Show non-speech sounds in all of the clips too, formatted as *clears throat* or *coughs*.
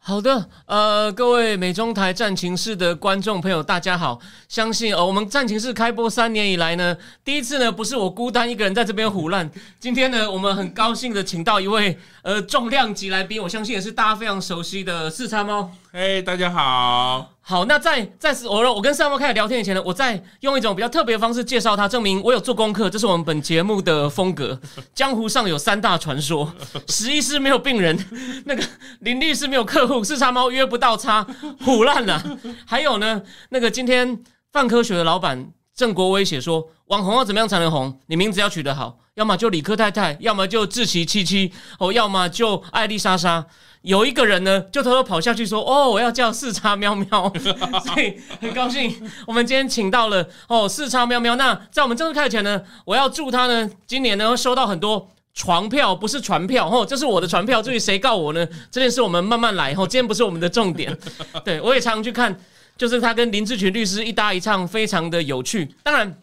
好的，呃，各位美中台战情室的观众朋友，大家好。相信呃，我们战情室开播三年以来呢，第一次呢不是我孤单一个人在这边胡乱。今天呢，我们很高兴的请到一位呃重量级来宾，我相信也是大家非常熟悉的四餐猫。嘿，大家好。好，那在在我我跟四叉猫开始聊天以前呢，我再用一种比较特别的方式介绍他，证明我有做功课。这是我们本节目的风格。*laughs* 江湖上有三大传说：*laughs* 十一师没有病人，*laughs* 那个林律师没有客户，四叉猫约不到叉，虎烂了。还有呢，那个今天泛科学的老板郑国威写说，网红要怎么样才能红？你名字要取得好，要么就理科太太，要么就志奇七七，哦，要么就艾丽莎莎。有一个人呢，就偷偷跑下去说：“哦，我要叫四叉喵喵。” *laughs* 所以很高兴，我们今天请到了哦四叉喵喵。那在我们正式开始前呢，我要祝他呢，今年呢会收到很多床票，不是船票哦，这是我的船票。至于谁告我呢？这件事我们慢慢来哦，今天不是我们的重点。*laughs* 对我也常常去看，就是他跟林志群律师一搭一唱，非常的有趣。当然。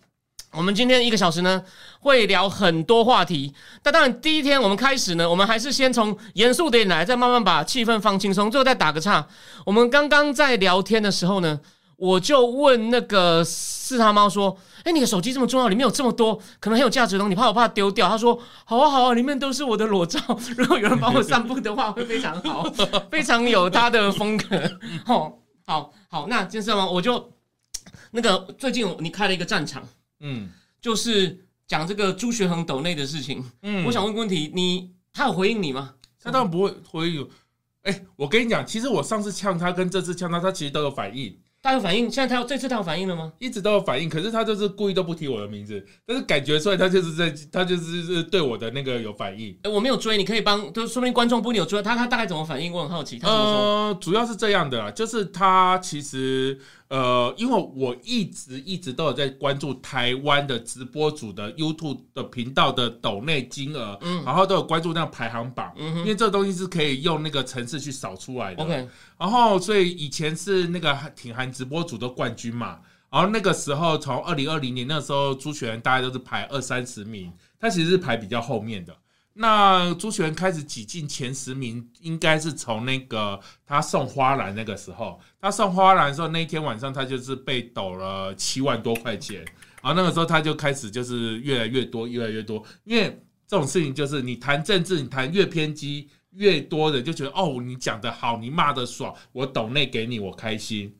我们今天一个小时呢，会聊很多话题。但当然，第一天我们开始呢，我们还是先从严肃点来，再慢慢把气氛放轻松。最后再打个岔。我们刚刚在聊天的时候呢，我就问那个四他猫说：“哎，你的手机这么重要，里面有这么多可能很有价值的东西，你怕我怕丢掉？”他说：“好啊，好啊，里面都是我的裸照。如果有人帮我散步的话，会非常好，非常有他的风格。”哦，好好，那金色猫，我就那个最近你开了一个战场。嗯，就是讲这个朱学恒斗内的事情。嗯，我想问个问题，你他有回应你吗？他当然不会回应。哎，我跟你讲，其实我上次呛他跟这次呛他，他其实都有反应。他有反应，现在他这次他有反应了吗？一直都有反应，可是他就是故意都不提我的名字，但是感觉出来他就是在他就是是对我的那个有反应。哎，我没有追，你可以帮，就说明观众不有追他，他大概怎么反应？我很好奇。他怎么说？呃，主要是这样的，就是他其实。呃，因为我一直一直都有在关注台湾的直播组的 YouTube 的频道的抖内金额，嗯，然后都有关注那个排行榜，嗯，因为这个东西是可以用那个城市去扫出来的，OK。然后所以以前是那个挺韩直播组的冠军嘛，然后那个时候从二零二零年那时候朱雪大家都是排二三十名，他其实是排比较后面的。那朱璇开始挤进前十名，应该是从那个他送花篮那个时候。他送花篮的时候，那一天晚上他就是被抖了七万多块钱。然后那个时候他就开始就是越来越多，越来越多。因为这种事情就是你谈政治，你谈越偏激，越多的就觉得哦，你讲的好，你骂的爽，我抖内给你，我开心。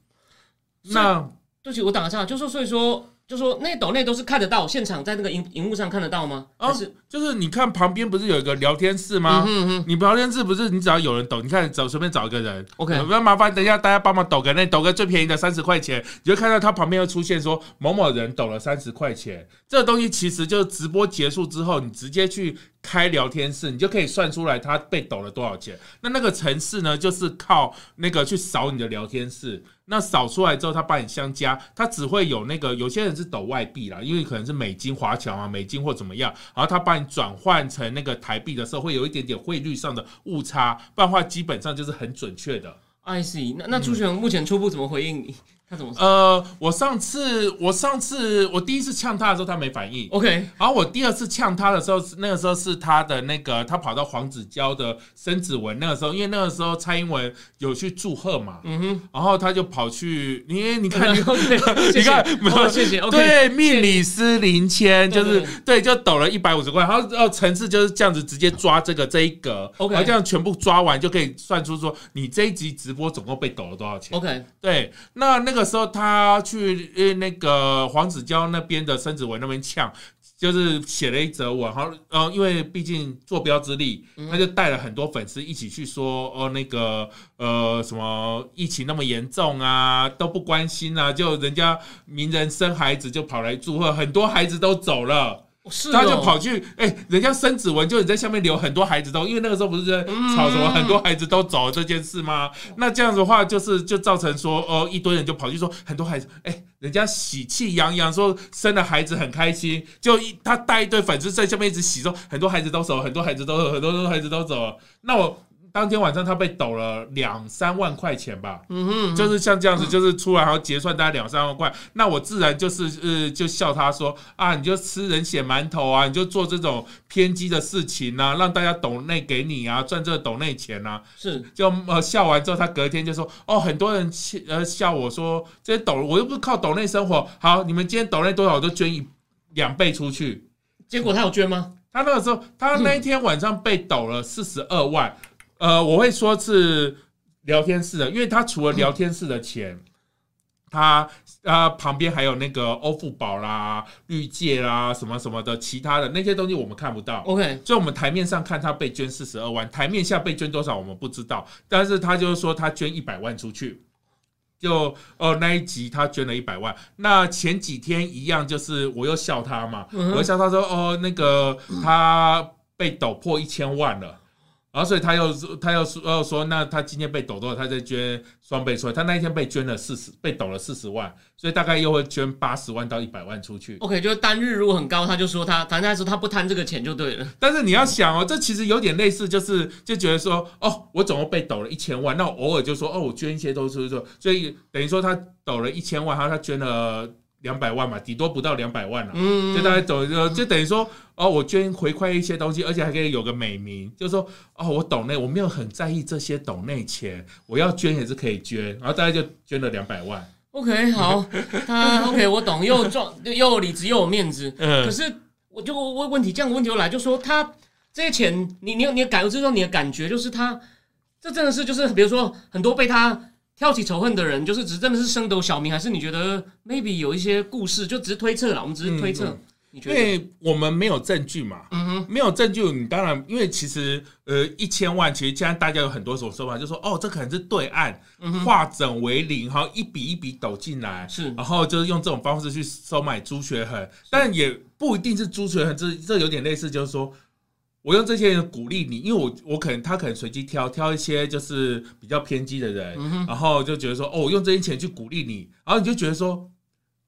那对不起，我打个岔，就说所以说。就说那抖内都是看得到，现场在那个荧荧幕上看得到吗？啊，是就是你看旁边不是有一个聊天室吗？你聊天室不是你只要有人抖，你看找随便找一个人，OK，不要麻烦，等一下大家帮忙抖个那抖个最便宜的三十块钱，你就看到他旁边会出现说某某人抖了三十块钱。这个东西其实就是直播结束之后，你直接去开聊天室，你就可以算出来他被抖了多少钱。那那个城市呢，就是靠那个去扫你的聊天室。那扫出来之后，他帮你相加，他只会有那个有些人是抖外币啦，因为可能是美金华侨啊，美金或怎么样，然后他帮你转换成那个台币的时候，会有一点点汇率上的误差，不然的话基本上就是很准确的。I see，那那朱璇目前初步怎么回应你？他怎么？呃，我上次我上次我第一次呛他的时候，他没反应。OK，然后我第二次呛他的时候，那个时候是他的那个他跑到黄子佼的生子文那个时候，因为那个时候蔡英文有去祝贺嘛，嗯哼，然后他就跑去，你你看，你看，*laughs* 没有 *laughs* 谢谢。对，命理师林谦就是对，就抖了一百五十块，然后哦，层次就是这样子直接抓这个这一格，OK，这样全部抓完就可以算出说你这一集直播总共被抖了多少钱。OK，对，那那。那个时候，他去呃那个黄子佼那边的申子文那边呛，就是写了一则文，然后呃，因为毕竟坐标之力，他就带了很多粉丝一起去说，哦，那个呃什么疫情那么严重啊，都不关心啊，就人家名人生孩子就跑来祝贺，很多孩子都走了。是哦他就跑去，哎、人家生子文就你在下面留很多孩子都，因为那个时候不是在吵什么很多孩子都走这件事吗？那这样子的话，就是就造成说，哦，一堆人就跑去说很多孩子，哎、人家喜气洋洋说生了孩子很开心，就一他带一堆粉丝在下面一直洗说很多孩子都走，很多孩子都走，很多孩子都走了。那我当天晚上他被抖了两三万块钱吧，嗯哼，就是像这样子，就是出来然后结算大概两三万块，那我自然就是呃就笑他说啊，你就吃人血馒头啊，你就做这种偏激的事情啊，让大家抖内给你啊，赚这个抖内钱啊，是。就呃笑完之后，他隔天就说哦，很多人气呃笑我说这些抖我又不是靠抖内生活，好，你们今天抖内多少我都捐一两倍出去。结果他有捐吗？他那个时候，他那一天晚上被抖了四十二万，呃，我会说是聊天室的，因为他除了聊天室的钱，他呃旁边还有那个欧付宝啦、绿界啦什么什么的其他的那些东西我们看不到。OK，所以我们台面上看他被捐四十二万，台面下被捐多少我们不知道，但是他就是说他捐一百万出去，就呃那一集他捐了一百万。那前几天一样，就是我又笑他嘛，嗯我又笑他说哦那个他被抖破一千万了。然后，所以他又他又说又说，那他今天被抖多了，他再捐双倍出来。他那一天被捐了四十，被抖了四十万，所以大概又会捐八十万到一百万出去。OK，就是单日如果很高，他就说他，反正他说他不贪这个钱就对了。但是你要想哦，这其实有点类似，就是就觉得说，哦，我总共被抖了一千万，那我偶尔就说，哦，我捐一些都是说，所以等于说他抖了一千万，然后他捐了两百万嘛，顶多不到两百万了、嗯，就大概走就就等于说，哦，我捐回馈一些东西，而且还可以有个美名，就是说，哦，我懂内我没有很在意这些懂内钱，我要捐也是可以捐，然后大概就捐了两百万。OK，好，他 *laughs* OK，我懂，又壮又有理智又有面子。嗯可嗯，是我就问问题，这样的问题又来，就说他这些钱，你你有你的感，就是说你的感觉，就是他这真的是就是比如说很多被他挑起仇恨的人，就是只真的是升斗小民，还是你觉得 maybe 有一些故事，就只是推测了，我们只是推测？因为我们没有证据嘛，嗯哼，没有证据，你当然，因为其实呃一千万，其实现在大家有很多种说法，就说哦，这可能是对岸嗯，化整为零，然后一笔一笔抖进来，是然后就是用这种方式去收买朱学恒，但也不一定是朱学恒，这这有点类似，就是说。我用这些人鼓励你，因为我我可能他可能随机挑挑一些就是比较偏激的人，嗯，然后就觉得说，哦，我用这些钱去鼓励你，然后你就觉得说，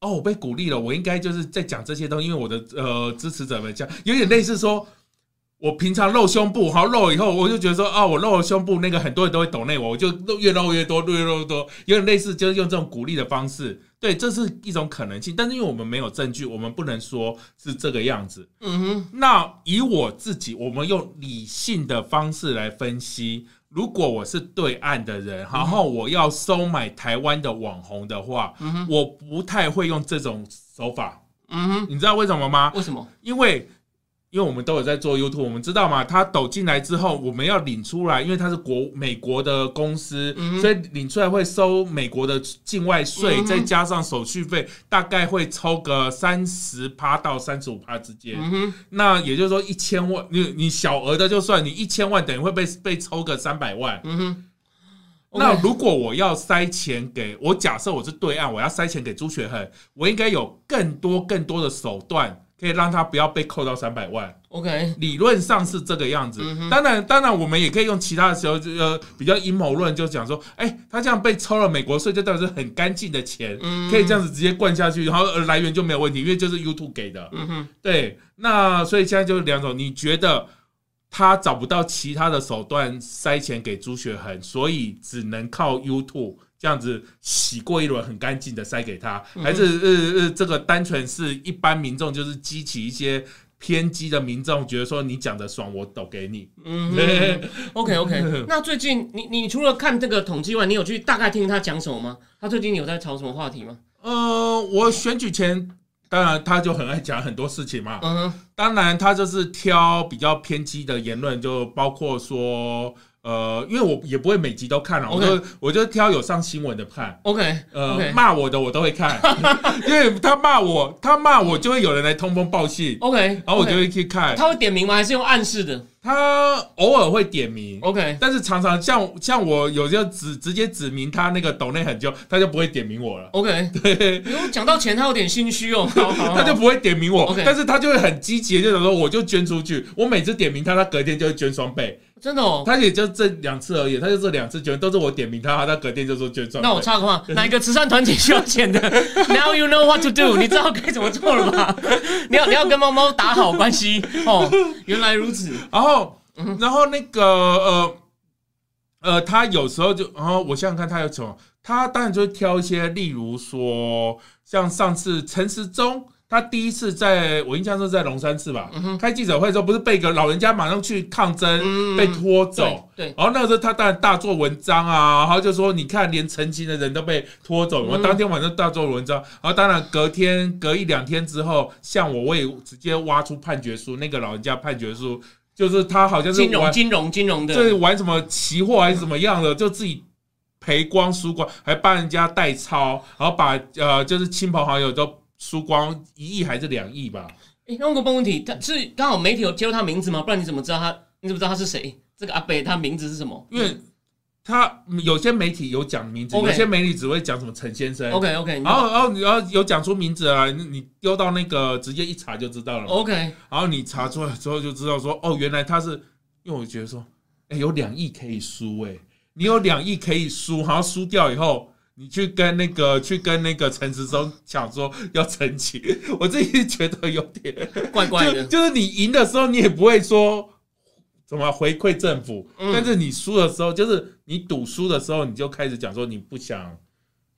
哦，我被鼓励了，我应该就是在讲这些东西，因为我的呃支持者们讲，有点类似说，我平常露胸部，好露了以后，我就觉得说，啊，我露了胸部，那个很多人都会懂那我，我就露越露越多，越露越多，有点类似，就是用这种鼓励的方式，对，这是一种可能性，但是因为我们没有证据，我们不能说是这个样子。嗯哼，那以我自己，我们用理性的方式来分析。如果我是对岸的人，然后我要收买台湾的网红的话，嗯哼，我不太会用这种手法。嗯哼，你知道为什么吗？为什么？因为因为我们都有在做 YouTube，我们知道嘛，他抖进来之后，我们要领出来，因为它是国美国的公司，嗯所以领出来会收美国的境外税，嗯再加上手续费，大概会抽个三十趴到三十五趴之间。嗯，那也就是说，一千万，你你小额的就算，你一千万等于会被被抽个三百万。那如果我要塞钱给我，假设我是对岸，我要塞钱给朱学恒，我应该有更多更多的手段，可以让他不要被扣到三百万。OK，理论上是这个样子嗯。当然，当然我们也可以用其他的时候，呃，比较阴谋论，就讲说，哎、他这样被抽了美国税，就代表是很干净的钱，嗯可以这样子直接灌下去，然后呃来源就没有问题，因为就是 YouTube 给的。嗯哼，对，那所以现在就是两种，你觉得他找不到其他的手段塞钱给朱学恒，所以只能靠 YouTube 这样子洗过一轮很干净的塞给他，还是呃呃这个单纯是一般民众就是激起一些偏激的民众，觉得说你讲的爽，我抖给你。嗯，OK OK。*laughs* *laughs* 那最近你你除了看这个统计外，你有去大概听听他讲什么吗？他最近有在炒什么话题吗？呃，我选举前。当然，他就很爱讲很多事情嘛。嗯，当然，他就是挑比较偏激的言论，就包括说，呃，因为我也不会每集都看了，我就我就挑有上新闻的看。OK 呃骂我的我都会看，*laughs* 因为他骂我，他骂我就会有人来通风报信，OK，然后我就会去看。他会点名吗？还是用暗示的他偶尔会点名，？OK 但是常常像像我有时候指直接指明他那个抖内很久，他就不会点名我了。OK，对，讲到钱，他有点心虚哦。*laughs* 好好好他就不会点名我但是他就会很积极，就想说我就捐出去。我每次点名他，他隔天就会捐双倍。真的哦。他也就这两次而已，他就这两次捐，都是我点名他，他隔天就说捐双倍。那我插个话，*laughs* 哪一个慈善团体需要钱的？*laughs* Now you know what to do，你知道该怎么做了吧？*laughs* 你要你要跟猫猫打好关系哦。原来如此。然后，嗯然后那个呃呃，他有时候就，然后我想想看，他有什么？他当然就会挑一些，例如说，像上次陈时中，他第一次在我印象中是在龙山寺吧，开记者会的时候，不是被一个老人家马上去抗争，嗯被拖走。对对，然后那个时候他当然大做文章啊，然后就说你看连成亲的人都被拖走，我嗯。当天晚上大做文章，然后当然隔天隔一两天之后，像我我也直接挖出判决书，那个老人家判决书就是他好像是金融金融金融的。就是玩什么期货还是怎么样的，就自己赔光输光，还帮人家代抄，然后把呃就是亲朋好友都输光一亿还是两亿吧？诶那个问题，他是刚好媒体有揭露他名字吗？不然你怎么知道他？你怎么知道他是谁？这个阿北他名字是什么？因为他有些媒体有讲名字有些媒体只会讲什么陈先生。OK OK，然后，然后你要有讲出名字啊，你你丢到那个直接一查就知道了。OK 然后你查出来之后就知道说，哦，原来他是，因为我觉得说，哎，有两亿可以输，哎，你有两亿可以输，然后输掉以后，你去跟那个去跟那个陈时中讲说要澄清，*laughs* 我自己觉得有点，*laughs* 怪怪的。就就是你赢的时候，你也不会说。怎么回馈政府？嗯但是你输的时候，就是你赌输的时候，你就开始讲说你不想，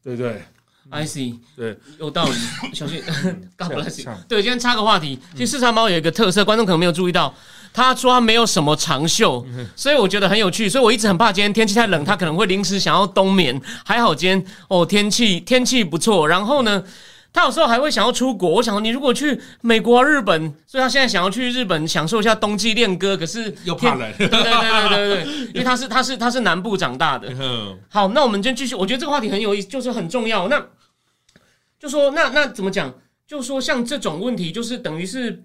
对不对？I see，对，有道理。小心，*laughs* God bless。对，今天插个话题，其实四川猫有一个特色，观众可能没有注意到，他说他没有什么长袖，*laughs* 所以我觉得很有趣。所以我一直很怕今天天气太冷，他可能会临时想要冬眠。还好今天哦天气天气不错，然后呢。他有时候还会想要出国，我想你如果去美国、日本，所以他现在想要去日本享受一下冬季恋歌，可是天又怕冷。对对对对 *laughs* 因为他是他是他是南部长大的，嗯好，那我们今天继续，我觉得这个话题很有意思，就是很重要。那就说那那怎么讲？就说像这种问题，就是等于是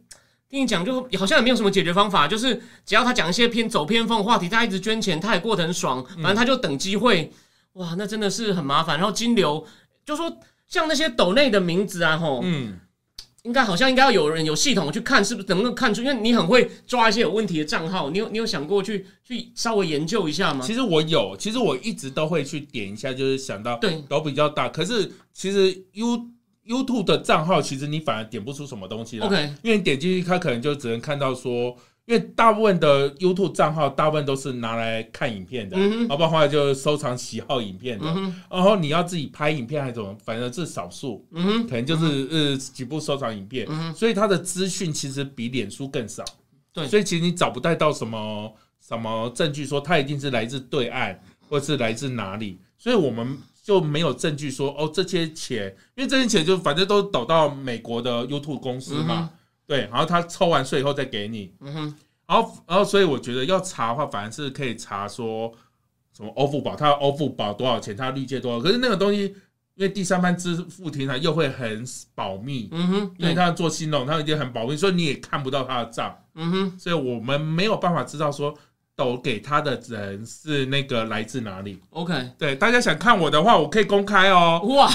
听你讲，就好像也没有什么解决方法，就是只要他讲一些偏走偏锋的话题，他一直捐钱，他也过得很爽，反正他就等机会。哇，那真的是很麻烦。然后金流就说像那些斗内的名字啊，吼，嗯，应该好像应该要有人有系统地去看，是不是能不能看出？因为你很会抓一些有问题的账号，你有你有想过去去稍微研究一下吗？其实我有，其实我一直都会去点一下，就是想到对都比较大，可是其实 You YouTube 的账号，其实你反而点不出什么东西来。，OK，因为你点进去，它可能就只能看到说，因为大部分的 YouTube 账号，大部分都是拿来看影片的，嗯哼要不然的话就收藏喜好影片的。嗯，然后你要自己拍影片还是怎么，反正是少数，嗯哼。可能就是呃几部收藏影片，嗯所以它的资讯其实比脸书更少。对所以其实你找不太到什么什么证据说它一定是来自对岸，或是来自哪里，所以我们就没有证据说哦这些钱，因为这些钱就反正都抖到美国的 YouTube 公司嘛，对，然后他抽完税以后再给你，嗯哼，然后然后所以我觉得要查的话，反而是可以查说什么欧付宝，它的欧付宝多少钱，他绿界多少，可是那个东西。因为第三方支付平台又会很保密，嗯哼，因为他做信用，他一定很保密，所以你也看不到他的账。嗯哼，所以我们没有办法知道说抖给他的人是那个来自哪里。，OK，对，大家想看我的话，我可以公开哦，哇，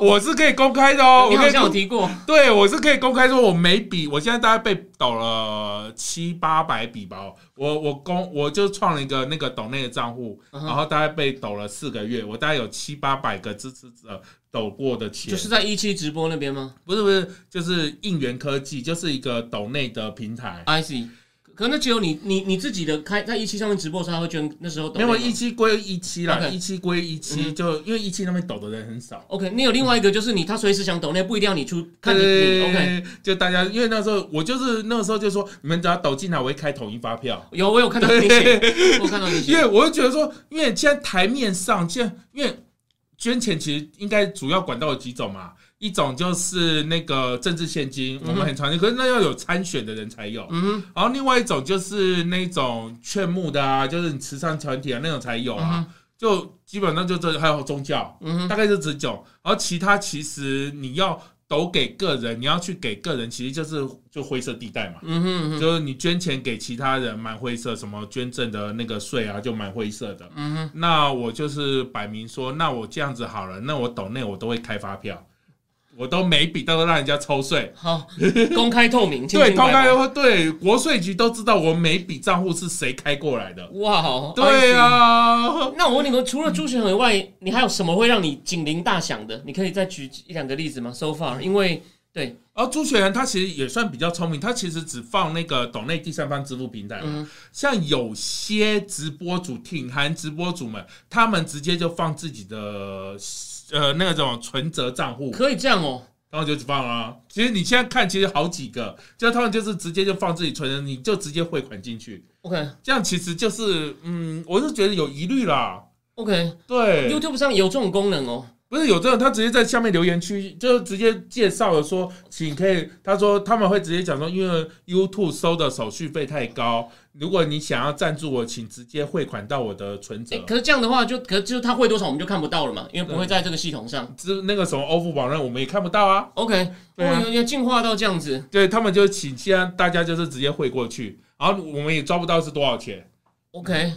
我是可以公开的哦，*laughs* 你好我提过，对我是可以公开说，我每笔，我现在大概被抖了七八百笔吧，我我公我就创了一个那个抖内的账户，然后大概被抖了四个月，我大概有七八百个支持者抖过的钱，就是在一期直播那边吗？不是不是，就是应援科技，就是一个抖内的平台。？I see，可那只有你你你自己的开在一期上面直播的时候，他会捐，那时候抖没有吗？一期归一期啦，OK。一期归一嗯期，哼。就因为一期那边抖的人很少。OK，你有另外一个就是你他随时想抖那，不一定要你出，看你你 OK，就大家因为那时候我就是那个时候就说，你们只要抖进来，我会开统一发票。有我有看到你写，我有看到你写，因为我就觉得说，因为现在台面上，现在因为捐钱其实应该主要管道有几种嘛，一种就是那个政治现金，我们很常见，可是那要有参选的人才有。嗯，然后另外一种就是那种劝募的啊，就是你慈善团体啊那种才有啊，就基本上就这还有宗教，嗯，大概就这种。然后其他其实你要抖给个人，你要去给个人，其实就是就灰色地带嘛。嗯哼，就是你捐钱给其他人，蛮灰色，什么捐赠的那个税啊，就蛮灰色的。嗯哼，那我就是摆明说，那我这样子好了，那我抖内我都会开发票，我都每笔都让人家抽税。好，公开透明，清对，清白白公开对国税局都知道我每笔账户是谁开过来的。哇，好，对啊。啊，那我问你们，除了朱学恒以外，你还有什么会让你警铃大响的？你可以再举一两个例子吗？So far，因为对，而朱学恒他其实也算比较聪明，他其实只放那个岛内第三方支付平台嘛。嗯像有些直播主、挺韩直播主们，他们直接就放自己的呃那种存折账户，可以这样哦。然后就放啊。其实你现在看，其实好几个，就他们就是直接就放自己存的，你就直接汇款进去，OK 这样其实就是嗯，我是觉得有疑虑啦。OK，对，YouTube，上有这种功能哦。不是有这种，他直接在下面留言区就直接介绍了说，请可以，他说他们会直接讲说，因为 YouTube 收的手续费太高，如果你想要赞助我，请直接汇款到我的存折诶，可是这样的话就，可是就是他汇多少我们就看不到了嘛，因为不会在这个系统上。这那个什么欧付宝那我们也看不到啊。OK，对啊哦，有有进化到这样子。对他们就请现在大家就是直接汇过去，然后我们也抓不到是多少钱。OK，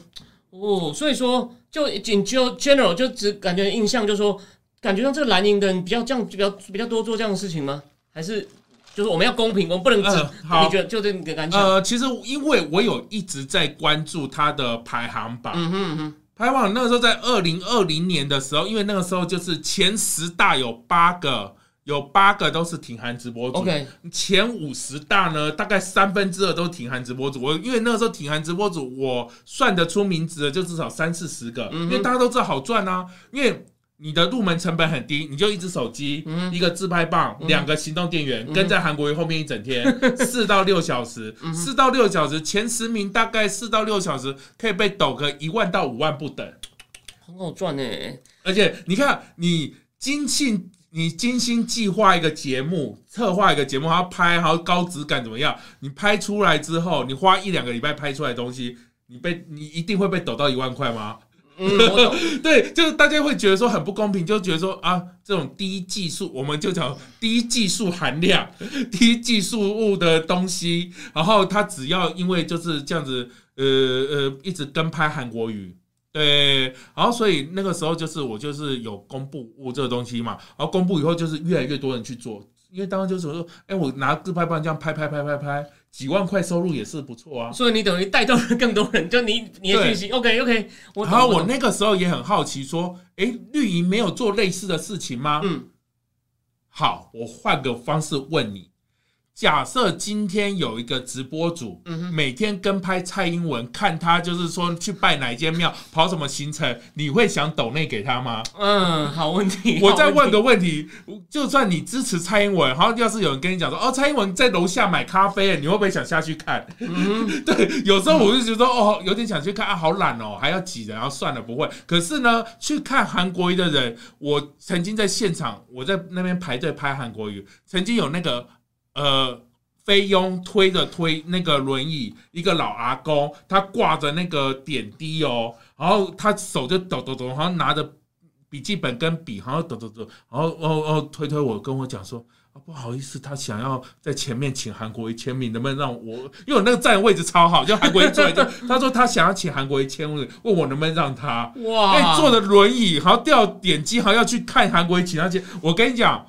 哦，所以说就仅就 general 就只感觉印象就是说，感觉上这个蓝营的人比较这样比较比较多做这样的事情吗？还是就是我们要公平，我们不能只、嗯好你觉得就这个感觉？呃，其实因为我有一直在关注它的排行榜，嗯哼嗯哼，排行榜那个时候在二零二零年的时候，因为那个时候就是前十大有八个，有八个都是挺韩直播主。OK，前五十大呢，大概三分之二都是挺韩直播主。我因为那个时候挺韩直播主，我算得出名字的就至少三四十个，嗯因为大家都知道好赚啊。因为你的入门成本很低，你就一只手机、嗯一个自拍棒、嗯两个行动电源，嗯跟在韩国瑜后面一整天，*laughs* 四到六小时，嗯四到六小时，前十名大概四到六小时可以被抖个一万到五万不等。很好赚呢。而且你看，你精心你精心计划一个节目，策划一个节目，还要拍，还要高质感怎么样？你拍出来之后，你花一两个礼拜拍出来的东西，你被你一定会被抖到一万块吗？嗯，*laughs* 对，就是大家会觉得说很不公平，就觉得说啊，这种低技术，我们就讲低技术含量、*laughs* 低技术物的东西，然后他只要因为就是这样子，呃呃，一直跟拍韩国语。对，然后所以那个时候就是我就是有公布物这个东西嘛，然后公布以后就是越来越多人去做，因为当时就是说，哎，我拿自拍棒这样拍拍拍拍拍，几万块收入也是不错啊。所以你等于带动了更多人，就你你的对讯息。OK OK，我然后我那个时候也很好奇，说，哎，绿营没有做类似的事情吗？嗯好，我换个方式问你：假设今天有一个直播主，嗯，每天跟拍蔡英文，看他就是说去拜哪一间庙，跑什么行程，你会想抖内给他吗？嗯，好问题。*laughs* 我再问个问题：就算你支持蔡英文，然后要是有人跟你讲说，哦，蔡英文在楼下买咖啡，你会不会想下去看？嗯哼，*laughs* 对，有时候我就觉得说，哦，有点想去看啊，好懒哦，还要挤人，然后算了，不会。可是呢，去看韩国瑜的人，我曾经在现场，我在那边排队拍韩国瑜，曾经有那个呃。菲佣推着推那个轮椅，一个老阿公，他挂着那个点滴哦，然后他手就抖抖抖，好像拿着笔记本跟笔，好像抖抖抖，然后哦哦推推我，跟我讲说，啊，不好意思，他想要在前面请韩国瑜签名，能不能让我？因为我那个站位置超好，就韩国瑜坐在这，他说他想要请韩国瑜签名，问我能不能让他。哇，哎，坐的轮椅，还要掉点击，还要去看韩国瑜请他签。我跟你讲，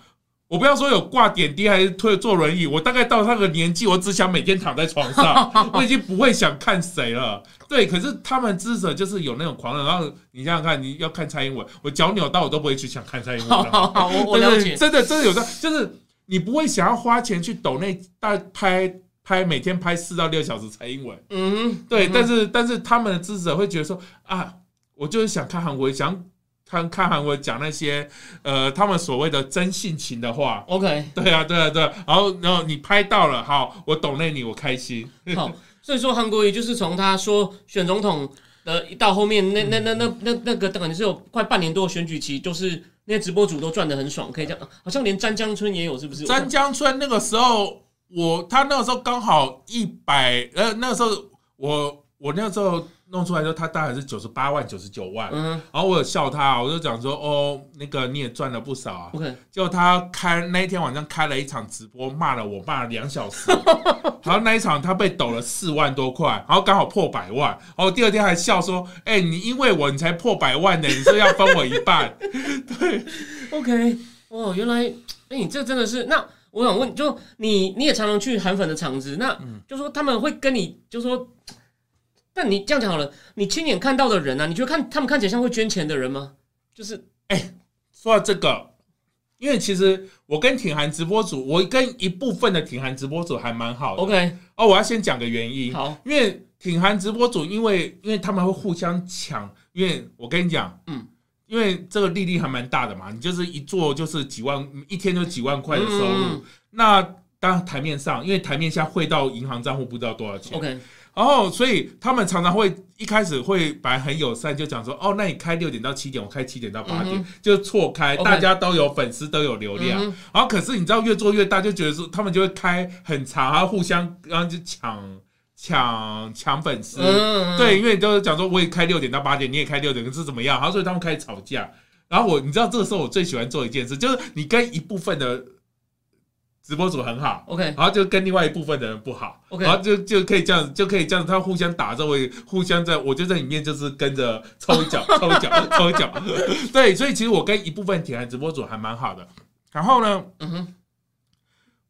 我不要说有挂点滴还是推坐轮椅，我大概到那个年纪，我只想每天躺在床上，*laughs* 我已经不会想看谁了。对，可是他们支持者就是有那种狂热，然后你想想看，你要看蔡英文，我脚扭到我都不会去想看蔡英文的。*laughs* 好好好，我我了解。真的真的有的，就是你不会想要花钱去抖那大拍拍每天拍四到六小时蔡英文，嗯，对，嗯但是但是他们的支持者会觉得说啊，我就是想看韩国，想看看韩国讲那些呃他们所谓的真性情的话。OK，对啊，对啊，对啊，然后然后你拍到了，好，我懂那你，我开心。好，所以说韩国瑜就是从他说选总统的，一到后面那那那那那那个等于是有快半年多的选举期，就是那些直播主都赚的很爽，可以这样，好像连詹江村也有，是不是？詹江村那个时候，我他那个时候刚好一百，呃，那个时候我我那个时候弄出来之后，他大概是九十八万、九十九万，嗯然后我有笑他，我就讲说，哦，那个你也赚了不少啊。，OK，结果他开那一天晚上开了一场直播，骂了我骂了两小时，*laughs* 然后那一场他被抖了四万多块，然后刚好破百万，然后第二天还笑说，哎、你因为我你才破百万的，你说要分我一半，*laughs* 对。OK，哦，原来，哎、你这真的是那。我想问，就你你也常常去韩粉的场子，那就说他们会跟你就说，但你这样讲好了，你亲眼看到的人啊，你觉得看他们看起来像会捐钱的人吗？就是说到这个，因为其实我跟挺韩直播组，我跟一部分的挺韩直播组还蛮好的。OK，哦，我要先讲个原因，好，因为挺韩直播组，因为因为他们会互相抢，因为我跟你讲，嗯，因为这个利率还蛮大的嘛，你就是一做就是几万，一天就几万块的收入。嗯。那当然台面上，因为台面下汇到银行账户不知道多少钱，OK，然后所以他们常常会一开始会本来很友善，就讲说哦，那你开六点到七点，我开七点到八点，嗯就错开大家都有粉丝都有流量。嗯然后可是你知道越做越大，就觉得说他们就会开很长，然后互相然后就抢抢抢粉丝。嗯，对，因为都是讲说我也开六点到八点，你也开六点，可是怎么样？然后所以他们开始吵架。然后我你知道这个时候我最喜欢做一件事，就是你跟一部分的直播组很好。，OK，然后就跟另外一部分的人不好 OK 然后就就可以这样，就可以这样，他互相打着，我互相在，我就在里面就是跟着抽一脚，*laughs* 抽一脚，抽一脚，对，所以其实我跟一部分铁汉直播组还蛮好的。然后呢，嗯哼，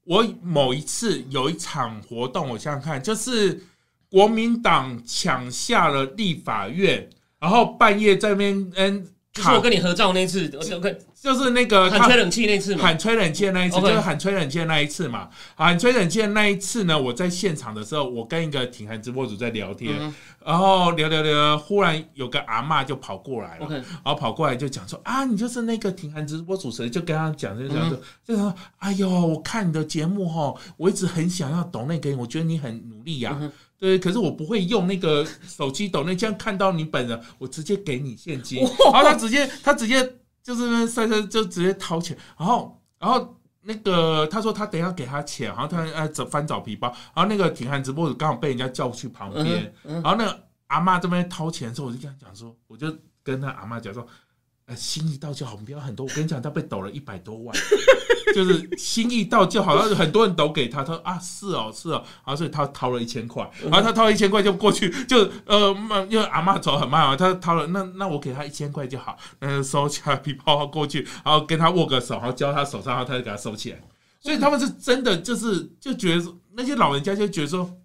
我某一次有一场活动，我想想看，就是国民党抢下了立法院，然后半夜在那边嗯就是我跟你合照那次就是那个喊吹冷气那次嘛，喊吹冷气那一次就是喊吹冷气那一次嘛。喊吹冷气那一次呢，我在现场的时候，我跟一个挺韩直播主在聊天，嗯然后聊聊聊，忽然有个阿嬷就跑过来了。然后跑过来就讲说啊，你就是那个挺韩直播主持人，就跟他讲，就讲说，就说，哎呦，我看你的节目哈，我一直很想要懂那给你，我觉得你很努力呀、对，可是我不会用那个手机抖那，这样看到你本人，我直接给你现金，然后他直接他直接就是那塞塞就直接掏钱，然后然后那个他说他等一下给他钱，然后他呃找翻找皮包，然后那个挺韩直播主刚好被人家叫去旁边，然后那个阿妈这边掏钱的时候，我就跟他讲说，我就跟他阿妈讲说，呃，心意到就好，我们不要很多。我跟你讲，他被抖了一百多万，就是心意到就好，然后很多人都给他，他说啊是哦是哦，然后所以他掏了一千块，然后他掏了一千块就过去，就呃，慢因为阿妈走很慢嘛，他掏了那那我给他一千块就好，那就收起来皮包过去，然后跟他握个手，然后交他手上，然后他就给他收起来。所以他们是真的就是就觉得那些老人家就觉得说，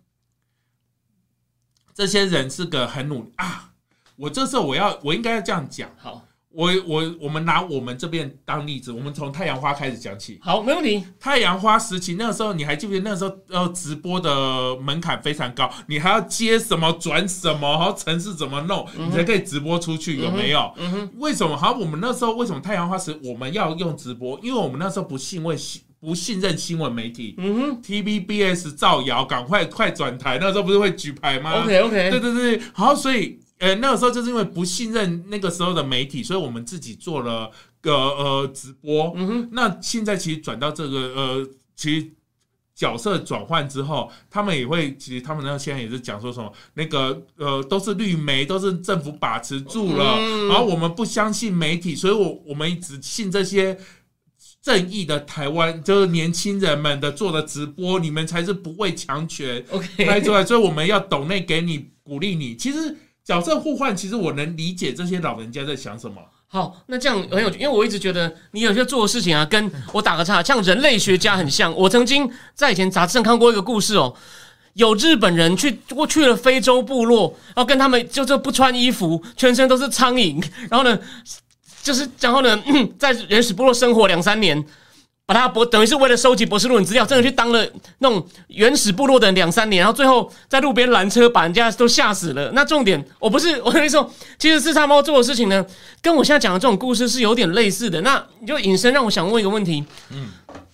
这些人是个很努力啊。我这时候我要我应该要这样讲，好，我我我们拿我们这边当例子，我们从太阳花开始讲起。好，没问题，太阳花时期那个时候，你还记不记得那个时候呃直播的门槛非常高，你还要接什么转什么，然后城市怎么弄，你才可以直播出去，有没有？嗯哼，为什么？好，我们那时候为什么太阳花时我们要用直播？因为我们那时候不信为不信任新闻媒体嗯哼，TVBS 造谣，赶快快转台。那时候不是会举牌吗，OK OK，对对，对，好所以呃那个时候就是因为不信任那个时候的媒体，所以我们自己做了个呃直播。嗯哼，那现在其实转到这个呃，其实角色转换之后，他们也会，其实他们那现在也是讲说什么那个呃，都是绿媒，都是政府把持住了，嗯然后我们不相信媒体，所以我我们只信这些。正义的台湾就是年轻人们的做的直播，你们才是不畏强权，OK，拍出来，所以我们要抖内给你鼓励你。其实角色互换，其实我能理解这些老人家在想什么。好，那这样很有趣，因为我一直觉得你有些做的事情啊，跟我打个岔，像人类学家很像。我曾经在以前杂志上看过一个故事哦，有日本人去过去了非洲部落，然后跟他们就就不穿衣服，全身都是苍蝇，然后呢，就是然后呢，在原始部落生活两三年。把他博等于是为了收集博士论文资料，真的去当了那种原始部落的两三年，然后最后在路边拦车，把人家都吓死了。那重点，我不是我跟你说，其实四叉猫做的事情呢，跟我现在讲的这种故事是有点类似的。那你就引申让我想问一个问题，嗯，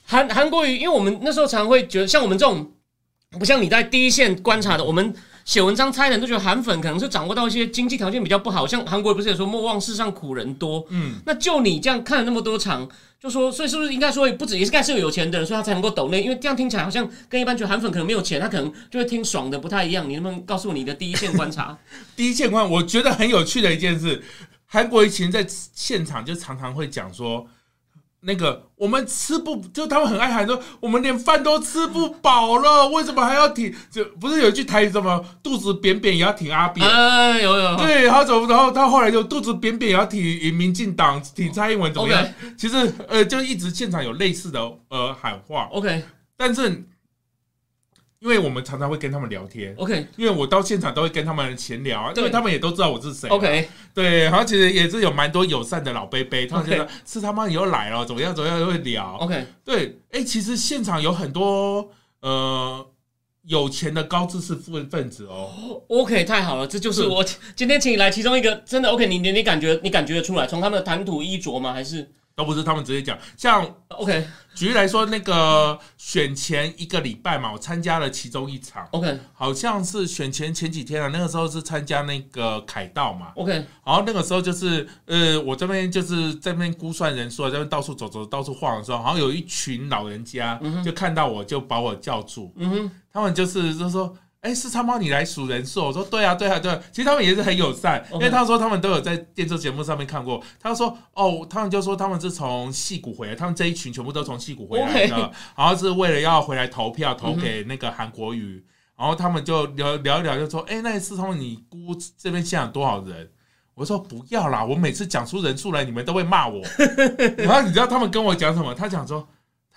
韩韩国瑜，因为我们那时候常会觉得，像我们这种不像你在第一线观察的，我们写文章猜人都觉得韩粉可能是掌握到一些经济条件比较不好，像韩国不是也说莫忘世上苦人多，嗯，那就你这样看了那么多场，就说，所以是不是应该说不止也是该是有有钱的人，所以他才能够抖内，因为这样听起来好像跟一般觉得韩粉可能没有钱，他可能就会听爽的不太一样。你能不能告诉我你的第一线观察？*laughs* 第一线观，我觉得很有趣的一件事，韩国以前在现场就常常会讲说。那个我们吃不，就他们很爱喊说，我们连饭都吃不饱了，为什么还要挺？就不是有一句台语什么，肚子扁扁也要挺阿扁？哎，有有。对，然后怎然后他后来就肚子扁扁也要挺民进党，挺蔡英文怎么样？其实呃，就一直现场有类似的呃喊话。OK，但是。因为我们常常会跟他们聊天，OK，因为我到现场都会跟他们闲聊啊，因为他们也都知道我是谁，OK，对，然后其实也是有蛮多友善的老贝贝，他们觉得是他妈又来了，怎么样怎么样会聊，OK，对，哎，其实现场有很多呃有钱的高知识分分子哦，OK，太好了，这就是。我今天请你来其中一个真的 OK，你你你感觉你感觉得出来，从他们的谈吐衣着吗？还是？都不是他们直接讲，像 OK，举例来说，那个选前一个礼拜嘛，我参加了其中一场，OK，好像是选前前几天啊，那个时候是参加那个凯道嘛，OK，然后那个时候就是呃，我这边就是在那边估算人数，在那边到处走走，到处晃的时候，好像有一群老人家就看到我就把我叫住，嗯哼，他们就是就说。哎，是他帮你来数人数？我说对啊，对啊，对。其实他们也是很友善，因为他说他们都有在电视节目上面看过。他说哦，他们就说他们是从戏谷回来，他们这一群全部都从戏谷回来的，然后是为了要回来投票，投给那个韩国瑜。然后他们就聊聊一聊，就说哎，那一次他们你估这边现场多少人？我说不要啦，我每次讲出人数来，你们都会骂我。*laughs* 然后你知道他们跟我讲什么？他讲说。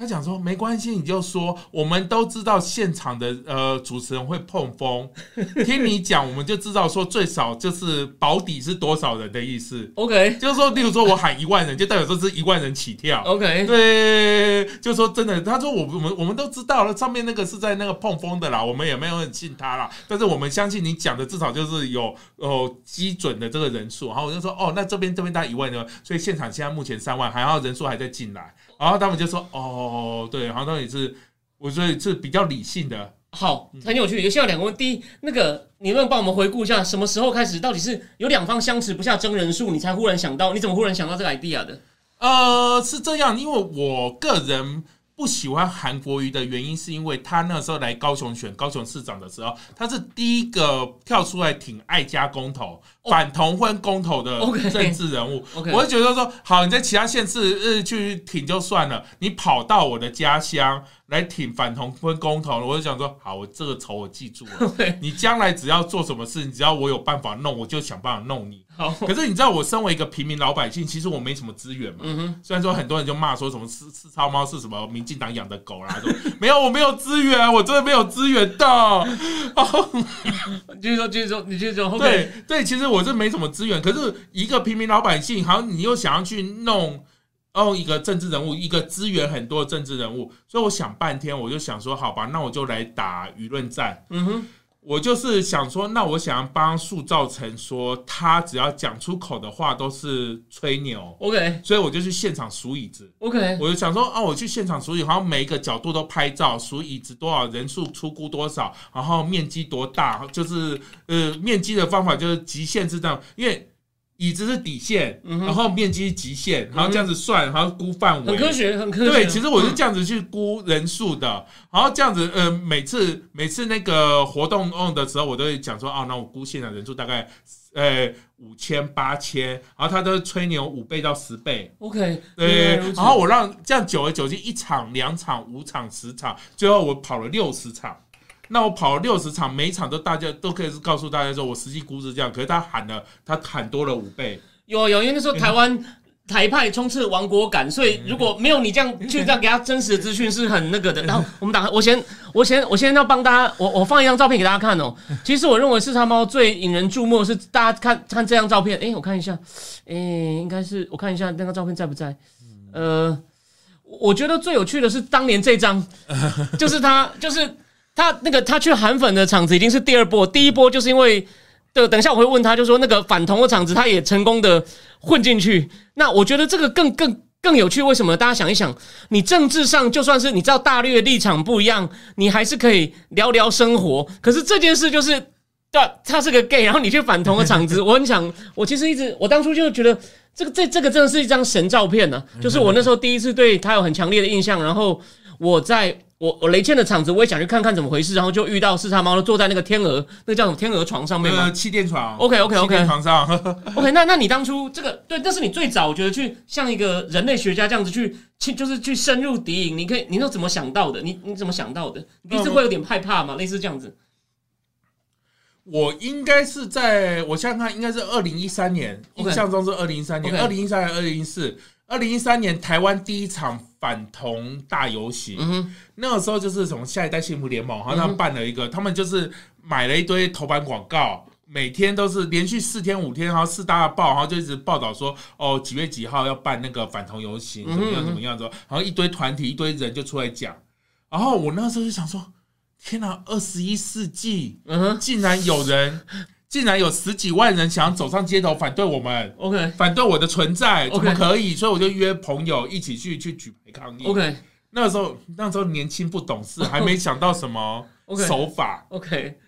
他讲说没关系，你就说我们都知道现场的呃主持人会碰风，*laughs* 听你讲我们就知道说最少就是保底是多少人的意思。OK，就是说，例如说我喊一万人，就代表说是一万人起跳。OK，对，就说真的，他说我我们我们都知道了，上面那个是在那个碰风的啦，我们也没有很信他啦，但是我们相信你讲的至少就是有哦基准的这个人数。然后我就说哦，那这边这边大概一万人，所以现场现在目前三万，还好人数还在进来。然后他们就说：“哦，对，然后也是，我觉得是比较理性的。好，很有趣。现在有两个问题：第一，那个你能帮我们回顾一下，什么时候开始，到底是有两方相持不下真人数，你才忽然想到？你怎么忽然想到这个 idea 的？呃，是这样，因为我个人。”不喜欢韩国瑜的原因，是因为他那时候来高雄选高雄市长的时候，他是第一个跳出来挺爱家公投、反同婚公投的政治人物。我就觉得说，好，你在其他县市呃去挺就算了，你跑到我的家乡。来挺反同分公投了，我就想说，好，我这个仇我记住了。*laughs* 你将来只要做什么事，你只要我有办法弄，我就想办法弄你。好，可是你知道，我身为一个平民老百姓，其实我没什么资源嘛。嗯。虽然说很多人就骂说什么四四超猫是什么民进党养的狗啦，*laughs* 没有，我没有资源，我真的没有资源的。*laughs* 继续说，继续说，你继续说。对对，其实我是没什么资源，可是一个平民老百姓，好像你又想要去弄。哦，一个政治人物，一个资源很多的政治人物，所以我想半天，我就想说，好吧，那我就来打舆论战。嗯哼，我就是想说，那我想要帮塑造成说，他只要讲出口的话都是吹牛。OK，所以我就去现场数椅子。OK，我就想说，哦，我去现场数椅，好像每一个角度都拍照，数椅子多少人数，出估多少，然后面积多大，就是呃，面积的方法就是极限制这样，因为。椅子是底线，然后面积极限，然后这样子算，然后估范围，很科学，很科学。对，其实我是这样子去估人数的，然后这样子，呃，每次每次那个活动用的时候，我都会讲说，哦，那我估现场人数大概，呃，五千八千，然后他都吹牛五倍到十倍，OK，对，然后我让这样久而久之，一场、两场、五场、十场，最后我跑了六十场。那我跑了六十场，每一场都大家都可以告诉大家说，我实际估值这样。可是他喊了，他喊多了五倍。有有，因为那时候台湾台派冲刺亡国感，所以如果没有你这样去这样给他真实的资讯，是很那个的。然后我们打开，我先我先我先要帮大家，我我放一张照片给大家看哦。其实我认为四叉猫最引人注目是大家看看这张照片。哎，我看一下，哎，应该是我看一下那个照片在不在？呃，我觉得最有趣的是当年这张，就是他就是。他那个他去韩粉的场子已经是第二波，第一波就是因为对，等一下我会问他，就说那个反同的场子他也成功的混进去。那我觉得这个更更更有趣，为什么？大家想一想，你政治上就算是你知道大略立场不一样，你还是可以聊聊生活。可是这件事就是对，他是个 gay，然后你去反同的场子，*laughs* 我很想，我其实一直，我当初就觉得这个这这个真的是一张神照片呢、就是我那时候第一次对他有很强烈的印象，然后我在我我雷倩的场子，我也想去看看怎么回事，然后就遇到四叉猫坐在那个天鹅，那个叫什么天鹅床上面吗那个气垫床 OK，OK，OK 气垫床上？*laughs* OK，那那你当初这个对，那是你最早我觉得去像一个人类学家这样子去去就是去深入敌营，你可以你是怎么想到的？你你怎么想到的？你第一次会有点害怕吗？类似这样子？我应该是在我想想看，应该是二零一三年，OK 印象中是二零一三年，OK 二零一三年、二零一四、二零一三年台湾第一场反同大游行，那个时候就是从下一代幸福联盟，好像办了一个，他们就是买了一堆头版广告。每天都是连续四天五天，然后四大报，然后就一直报道说，哦，几月几号要办那个反同游行，怎么样怎么样的，然后一堆团体一堆人就出来讲，然后我那时候就想说，天哪，二十一世纪，嗯哼竟然有人，竟然有十几万人想要走上街头反对我们，，OK 反对我的存在怎么可以？所以我就约朋友一起去去举牌抗议。OK 那时候那时候年轻不懂事，还没想到什么 *laughs* OK 手法，OK，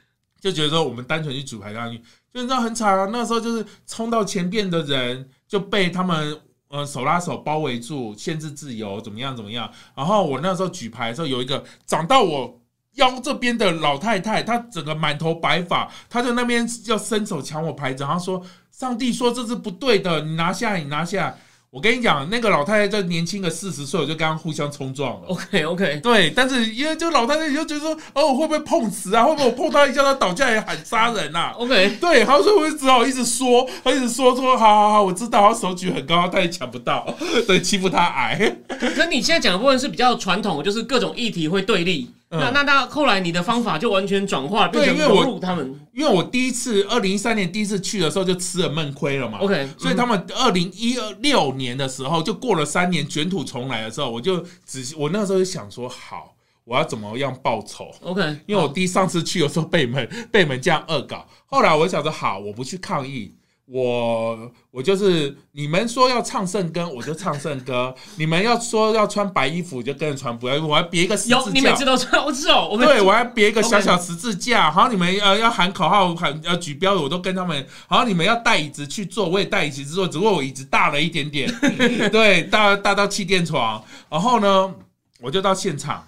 就觉得说我们单纯去举牌抗议，就你知道很惨啊。那时候就是冲到前边的人就被他们。呃，手拉手包围住，限制自由，怎么样怎么样？然后我那时候举牌的时候，有一个长到我腰这边的老太太，她整个满头白发，她在那边要伸手抢我牌子，然后说：“上帝说这是不对的，你拿下，你拿下。”我跟你讲，那个老太太就年轻个四十岁，我就跟她互相冲撞了。OK OK，对，但是因为就老太太你就觉得说，哦，我会不会碰瓷啊？会不会我碰她一下，她倒下来喊杀人啊？OK，对，然后所以我就只好一直说，她一直说说，好好好，我知道，她手举很高，他也抢不到，*laughs* 对，欺负她矮。可你现在讲的部分是比较传统的，就是各种议题会对立。嗯。那那那后来你的方法就完全转化，变成对因为我融入他们。因为我第一次二零一三年第一次去的时候就吃了闷亏了嘛。OK，所以他们二零一六年的时候就过了三年卷土重来的时候，我就仔细，我那时候就想说，好，我要怎么样报仇？OK，因为我第一上次去的时候被你们被你们这样恶搞，后来我想着好，我不去抗议，我我就是你们说要唱圣歌，我就唱圣歌；你们要说要穿白衣服，我就跟着穿白衣服。我还别一个十字架有你每次，都知道，我知道，我对我还别一个小小十字架。好，你们要要喊口号、喊要举标语，我都跟他们。好，你们要带椅子去坐，我也带椅子去坐，只不过我椅子大了一点点，*laughs* 对，大大到气垫床。然后呢，我就到现场，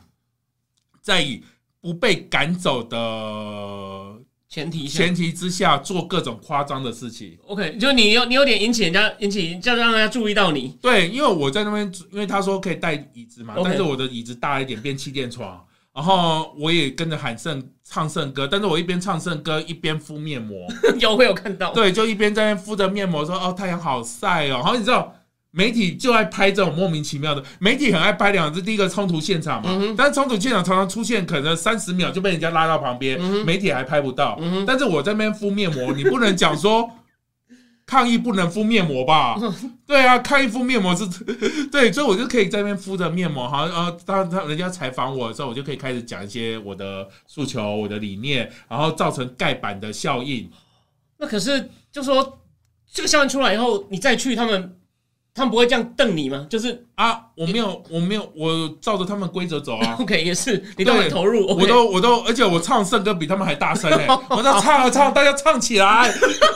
在以不被赶走的前提下前提之下做各种夸张的事情。OK，就你有你有点引起人家引起，就让人家注意到你。对，因为我在那边，因为他说可以带椅子嘛但是我的椅子大一点，变气垫床。然后我也跟着喊圣唱圣歌，但是我一边唱圣歌一边敷面膜，*laughs* 有会有看到？对，就一边在那敷着面膜说哦太阳好晒哦。然后你知道媒体就爱拍这种莫名其妙的，媒体很爱拍两只，第一个冲突现场嘛，嗯但是冲突现场常常出现可能三十秒就被人家拉到旁边，嗯媒体还拍不到。嗯但是我在那边敷面膜，你不能讲说抗议不能敷面膜吧？*laughs* 对啊，抗议敷面膜是，*laughs* 对，所以我就可以在那边敷着面膜，好像呃，当他人家采访我的时候，我就可以开始讲一些我的诉求、我的理念，然后造成盖板的效应。那可是就说这个效应出来以后，你再去他们，他们不会这样瞪你吗？就是啊，我没有，我没有，我照着他们规则走啊。*laughs* OK 也是，你都很投入。我都我都，而且我唱圣歌比他们还大声哎、*laughs* 我在唱啊唱，大家唱起来，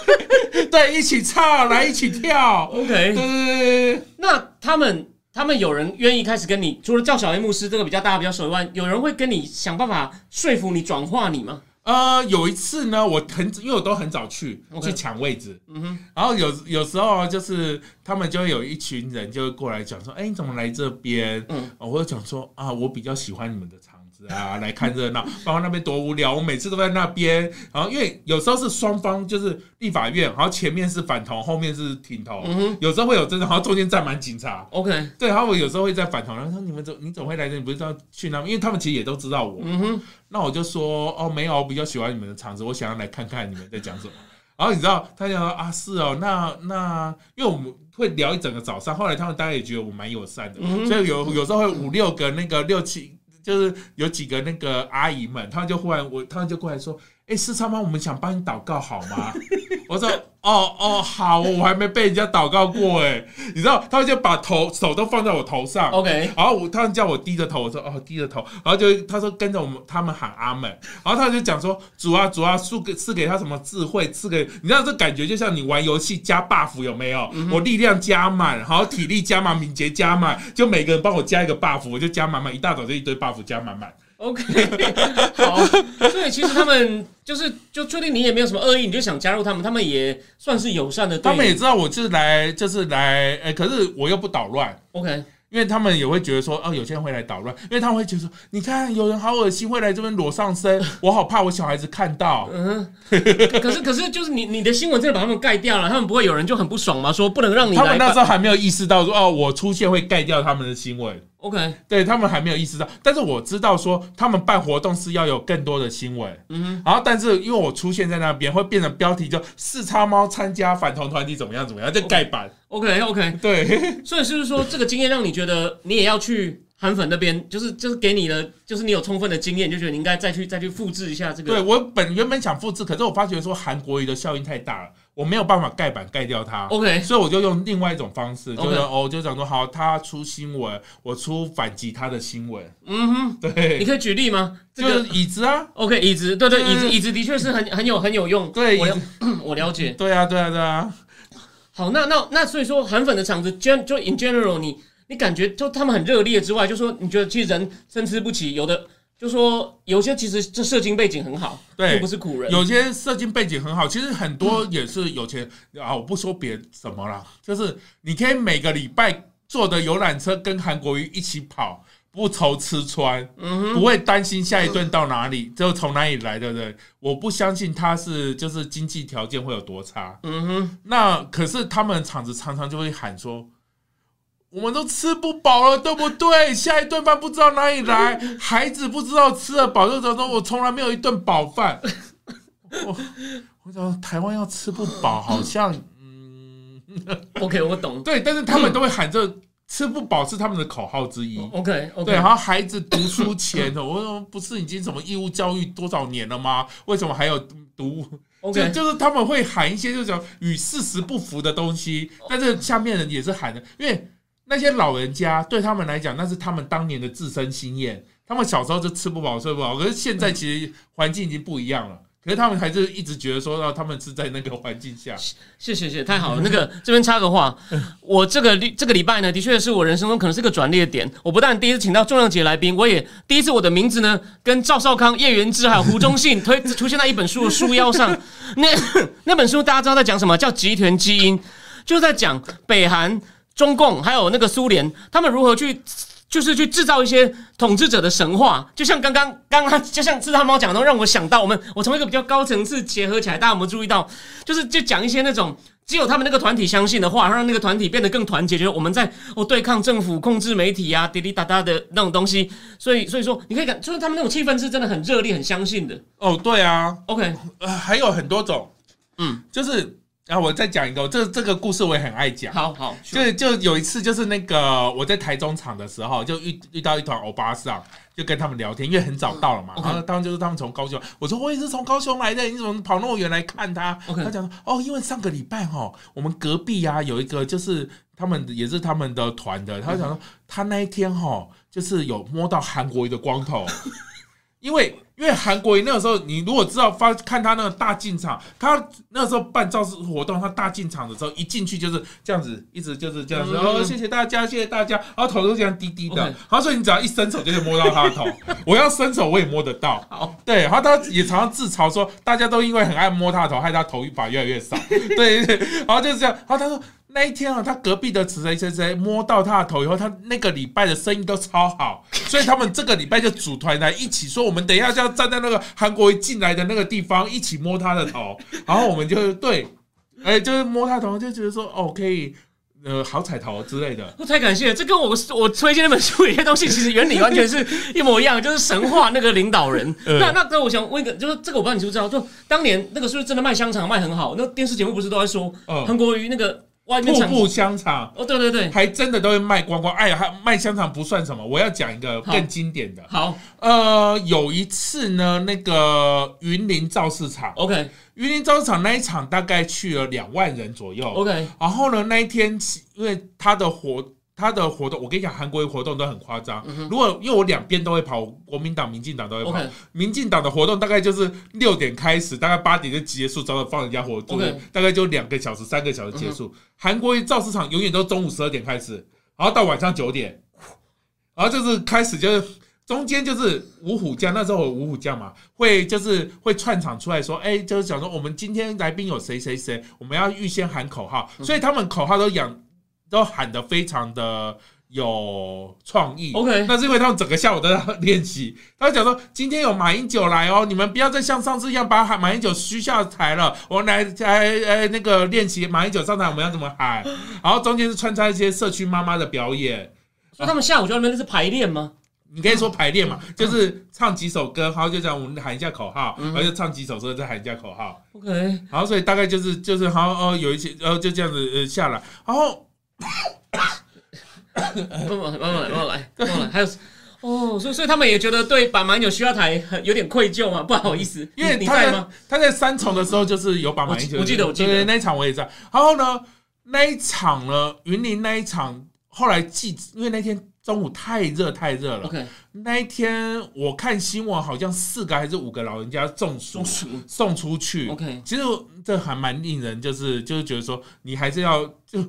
*laughs* 对，一起唱，来一起跳，OK。对对对对。那他们他们有人愿意开始跟你，除了叫小黑牧师这个比较大家比较熟以外，有人会跟你想办法说服你转化你吗？呃，有一次呢，我很因为我都很早去去抢位置，嗯哼，然后有有时候啊就是他们就会有一群人就会过来讲说，哎、你怎么来这边？嗯。我会讲说啊，我比较喜欢你们的场子啊，来看热闹。包括那边多无聊，我每次都在那边。然后因为有时候是双方就是立法院，然后前面是反同，后面是挺同，嗯有时候会有这种，然后中间站满警察。，OK，对，然后我有时候会在反同，然后说你们怎你怎么会来这？你不是要去那边？因为他们其实也都知道我。嗯哼，那我就说哦，没有，我比较喜欢你们的场子，我想要来看看你们在讲什么。然后你知道，他就说啊，是哦，那那，因为我们会聊一整个早上，后来他们大家也觉得我蛮友善的，嗯所以有有时候会五六个那个六七，就是有几个那个阿姨们，她们就忽然我，她们就过来说，哎，四超妈，我们想帮你祷告好吗？*laughs* 我说哦哦好，我还没被人家祷告过哎，你知道，他们就把头手都放在我头上，OK，然后我他们叫我低着头，我说哦低着头，然后就他说跟着我们他们喊阿门，然后他就讲说主啊主啊赐给赐给他什么智慧，赐给你知道这感觉就像你玩游戏加 buff 有没有？我力量加满，然后体力加满，敏捷加满，就每个人帮我加一个 buff，我就加满满，一大早就一堆 buff 加满满。OK，*laughs* 好，所以其实他们就是就确定你也没有什么恶意，你就想加入他们，他们也算是友善的。他们也知道我就是来就是来，哎，可是我又不捣乱。OK。因为他们也会觉得说，哦，有些人会来捣乱，因为他们会觉得说，你看有人好恶心，会来这边裸上身，我好怕我小孩子看到。嗯，可是可是就是你你的新闻真的把他们盖掉了，他们不会有人就很不爽吗？说不能让你。他们那时候还没有意识到说，哦，我出现会盖掉他们的新闻。OK，对他们还没有意识到，但是我知道说他们办活动是要有更多的新闻，嗯哼，然后但是因为我出现在那边，会变成标题就四叉猫参加反同团体怎么样怎么样，就盖板。OK OK，对，所以是不是说这个经验让你觉得你也要去韩粉那边，就是就是给你的，就是你有充分的经验，就觉得你应该再去再去复制一下这个。对我本原本想复制，可是我发觉说韩国语的效应太大了。我没有办法盖板盖掉它，OK，所以我就用另外一种方式，就是哦，就讲说好，他出新闻，我出反击他的新闻。嗯哼，对，你可以举例吗？这个椅子啊，OK，椅子，对对，椅子椅子的确是很很有很有用。对，我 *clears throat* 我了解。对啊，对啊，对啊。好，那那那所以说韩粉的场子，gen 就 in general，你你感觉就他们很热烈之外，就说你觉得其实人参差不齐，有的。就说有些其实这社经背景很好，对，又不是苦人。有些社经背景很好，其实很多也是有钱啊。我不说别什么了，就是你可以每个礼拜坐的游览车跟韩国瑜一起跑，不愁吃穿，嗯不会担心下一顿到哪里，就从哪里来，对不对？我不相信他是就是经济条件会有多差，嗯哼。那可是他们厂子常常就会喊说。我们都吃不饱了，对不对？下一顿饭不知道哪里来，孩子不知道吃了饱就怎么我从来没有一顿饱饭。*laughs* 我我讲台湾要吃不饱，好像嗯，OK，我懂。对，但是他们都会喊着吃不饱是他们的口号之一。OK，OK。对，然后孩子读书前，我 *laughs* 说不是已经什么义务教育多少年了吗？为什么还有读？OK，就是他们会喊一些就讲与事实不符的东西，但是下面人也是喊的，因为。那些老人家对他们来讲，那是他们当年的自身经验。他们小时候就吃不饱睡不饱，可是现在其实环境已经不一样了。可是他们还是一直觉得说，他们是在那个环境下。谢谢谢，太好了。那个这边插个话，*laughs* 我这个这个礼拜呢，的确是我人生中可能是个转捩点。我不但第一次请到重量级来宾，我也第一次我的名字呢，跟赵少康、叶元之还有胡忠信推出现在一本书的书腰上。*laughs* 那那本书大家知道在讲什么？叫《集团基因》，就在讲北韩。中共还有那个苏联，他们如何去，就是去制造一些统治者的神话？就像刚刚刚刚，就像四大猫讲的，让我想到我们，我从一个比较高层次结合起来，大家有没有注意到？就是就讲一些那种只有他们那个团体相信的话，让那个团体变得更团结，就是我们在哦对抗政府、控制媒体啊，滴滴答答的那种东西。所以所以说，你可以感，就是他们那种气氛是真的很热烈、很相信的。哦，对啊，OK，呃，还有很多种，嗯，就是。然后我再讲一个，这这个故事我也很爱讲。好好，就就有一次，就是那个我在台中场的时候，就遇遇到一团欧巴桑，就跟他们聊天，因为很早到了嘛。然后当就是他们从高雄，我说我也是从高雄来的，你怎么跑那么远来看他？他讲哦，因为上个礼拜哈，我们隔壁啊有一个就是他们也是他们的团的，他讲说他那一天哈，就是有摸到韩国瑜的光头，*laughs* 因为。因为韩国那个时候，你如果知道发看他那个大进场，他那个时候办造势活动，他大进场的时候，一进去就是这样子，一直就是这样子。哦，谢谢大家，谢谢大家。然后头都这样低低的，然后所以你只要一伸手就可以摸到他的头。*laughs* 我要伸手我也摸得到。好，对。然后他也常常自嘲说，大家都因为很爱摸他的头，害他头发越来越少。*laughs* 对对。然后就是这样。然后他说。那一天啊，他隔壁的谁谁谁摸到他的头以后，他那个礼拜的生意都超好，*laughs* 所以他们这个礼拜就组团来一起说，我们等一下就要站在那个韩国进来的那个地方，一起摸他的头，然后我们就对，哎，就是摸他头，就觉得说哦，可以，呃，好彩头之类的。太感谢了，这跟我我推荐那本书有些东西，其实原理完全是一模一样，就是神话那个领导人。那 *laughs* 那那，我想问一个，就是这个我不知道你知不知道，就当年那个是不是真的卖香肠卖很好？那电视节目不是都在说韩国瑜那个。外面瀑布香肠哦，对对对，还真的都会卖光光。哎呀，还卖香肠不算什么，我要讲一个更经典的。好呃，有一次呢，那个云林造市场，，OK 云林造市场那一场大概去了两万人左右。OK，然后呢，那一天因为他的活他的活动，我跟你讲，韩国活动都很夸张。如果因为我两边都会跑，国民党、民进党都会跑。民进党的活动大概就是六点开始，大概八点就结束，早早放人家活动 OK 大概就两个小时、三个小时结束。韩国造市场永远都中午十二点开始，然后到晚上九点，然后就是开始就是。中间就是五虎将，那时候有五虎将嘛，会就是会串场出来说，哎、就是讲说我们今天来宾有谁谁谁，我们要预先喊口号，嗯所以他们口号都养都喊得非常的有创意。OK 那是因为他们整个下午都在练习。他讲说，今天有马英九来哦，你们不要再像上次一样把喊马英九虚下台了，我们来来来那个练习马英九上台我们要怎么喊，*laughs* 然后中间是穿插一些社区妈妈的表演。所以他们下午就在那边是排练吗？你可以说排练嘛，就是唱几首歌，然后就这样我们喊一下口号，然后就唱几首歌，再喊一下口号，OK，然后所以大概就是就是好像哦有一些，然后就这样子呃下来，然后慢慢来，慢慢来，慢慢来，慢慢来。还有哦，所以所以他们也觉得对把马英九需要台很有点愧疚嘛，不好意思，因为你在在吗？他在三重的时候就是有把马英九，我记得我记得那一场我也在。然后呢，那一场呢，云林那一场，后来记，因为那天中午太热太热了，OK，那一天我看新闻，好像四个还是五个老人家中暑中暑送出去。OK，其实这还蛮令人就是就是觉得说，你还是要就。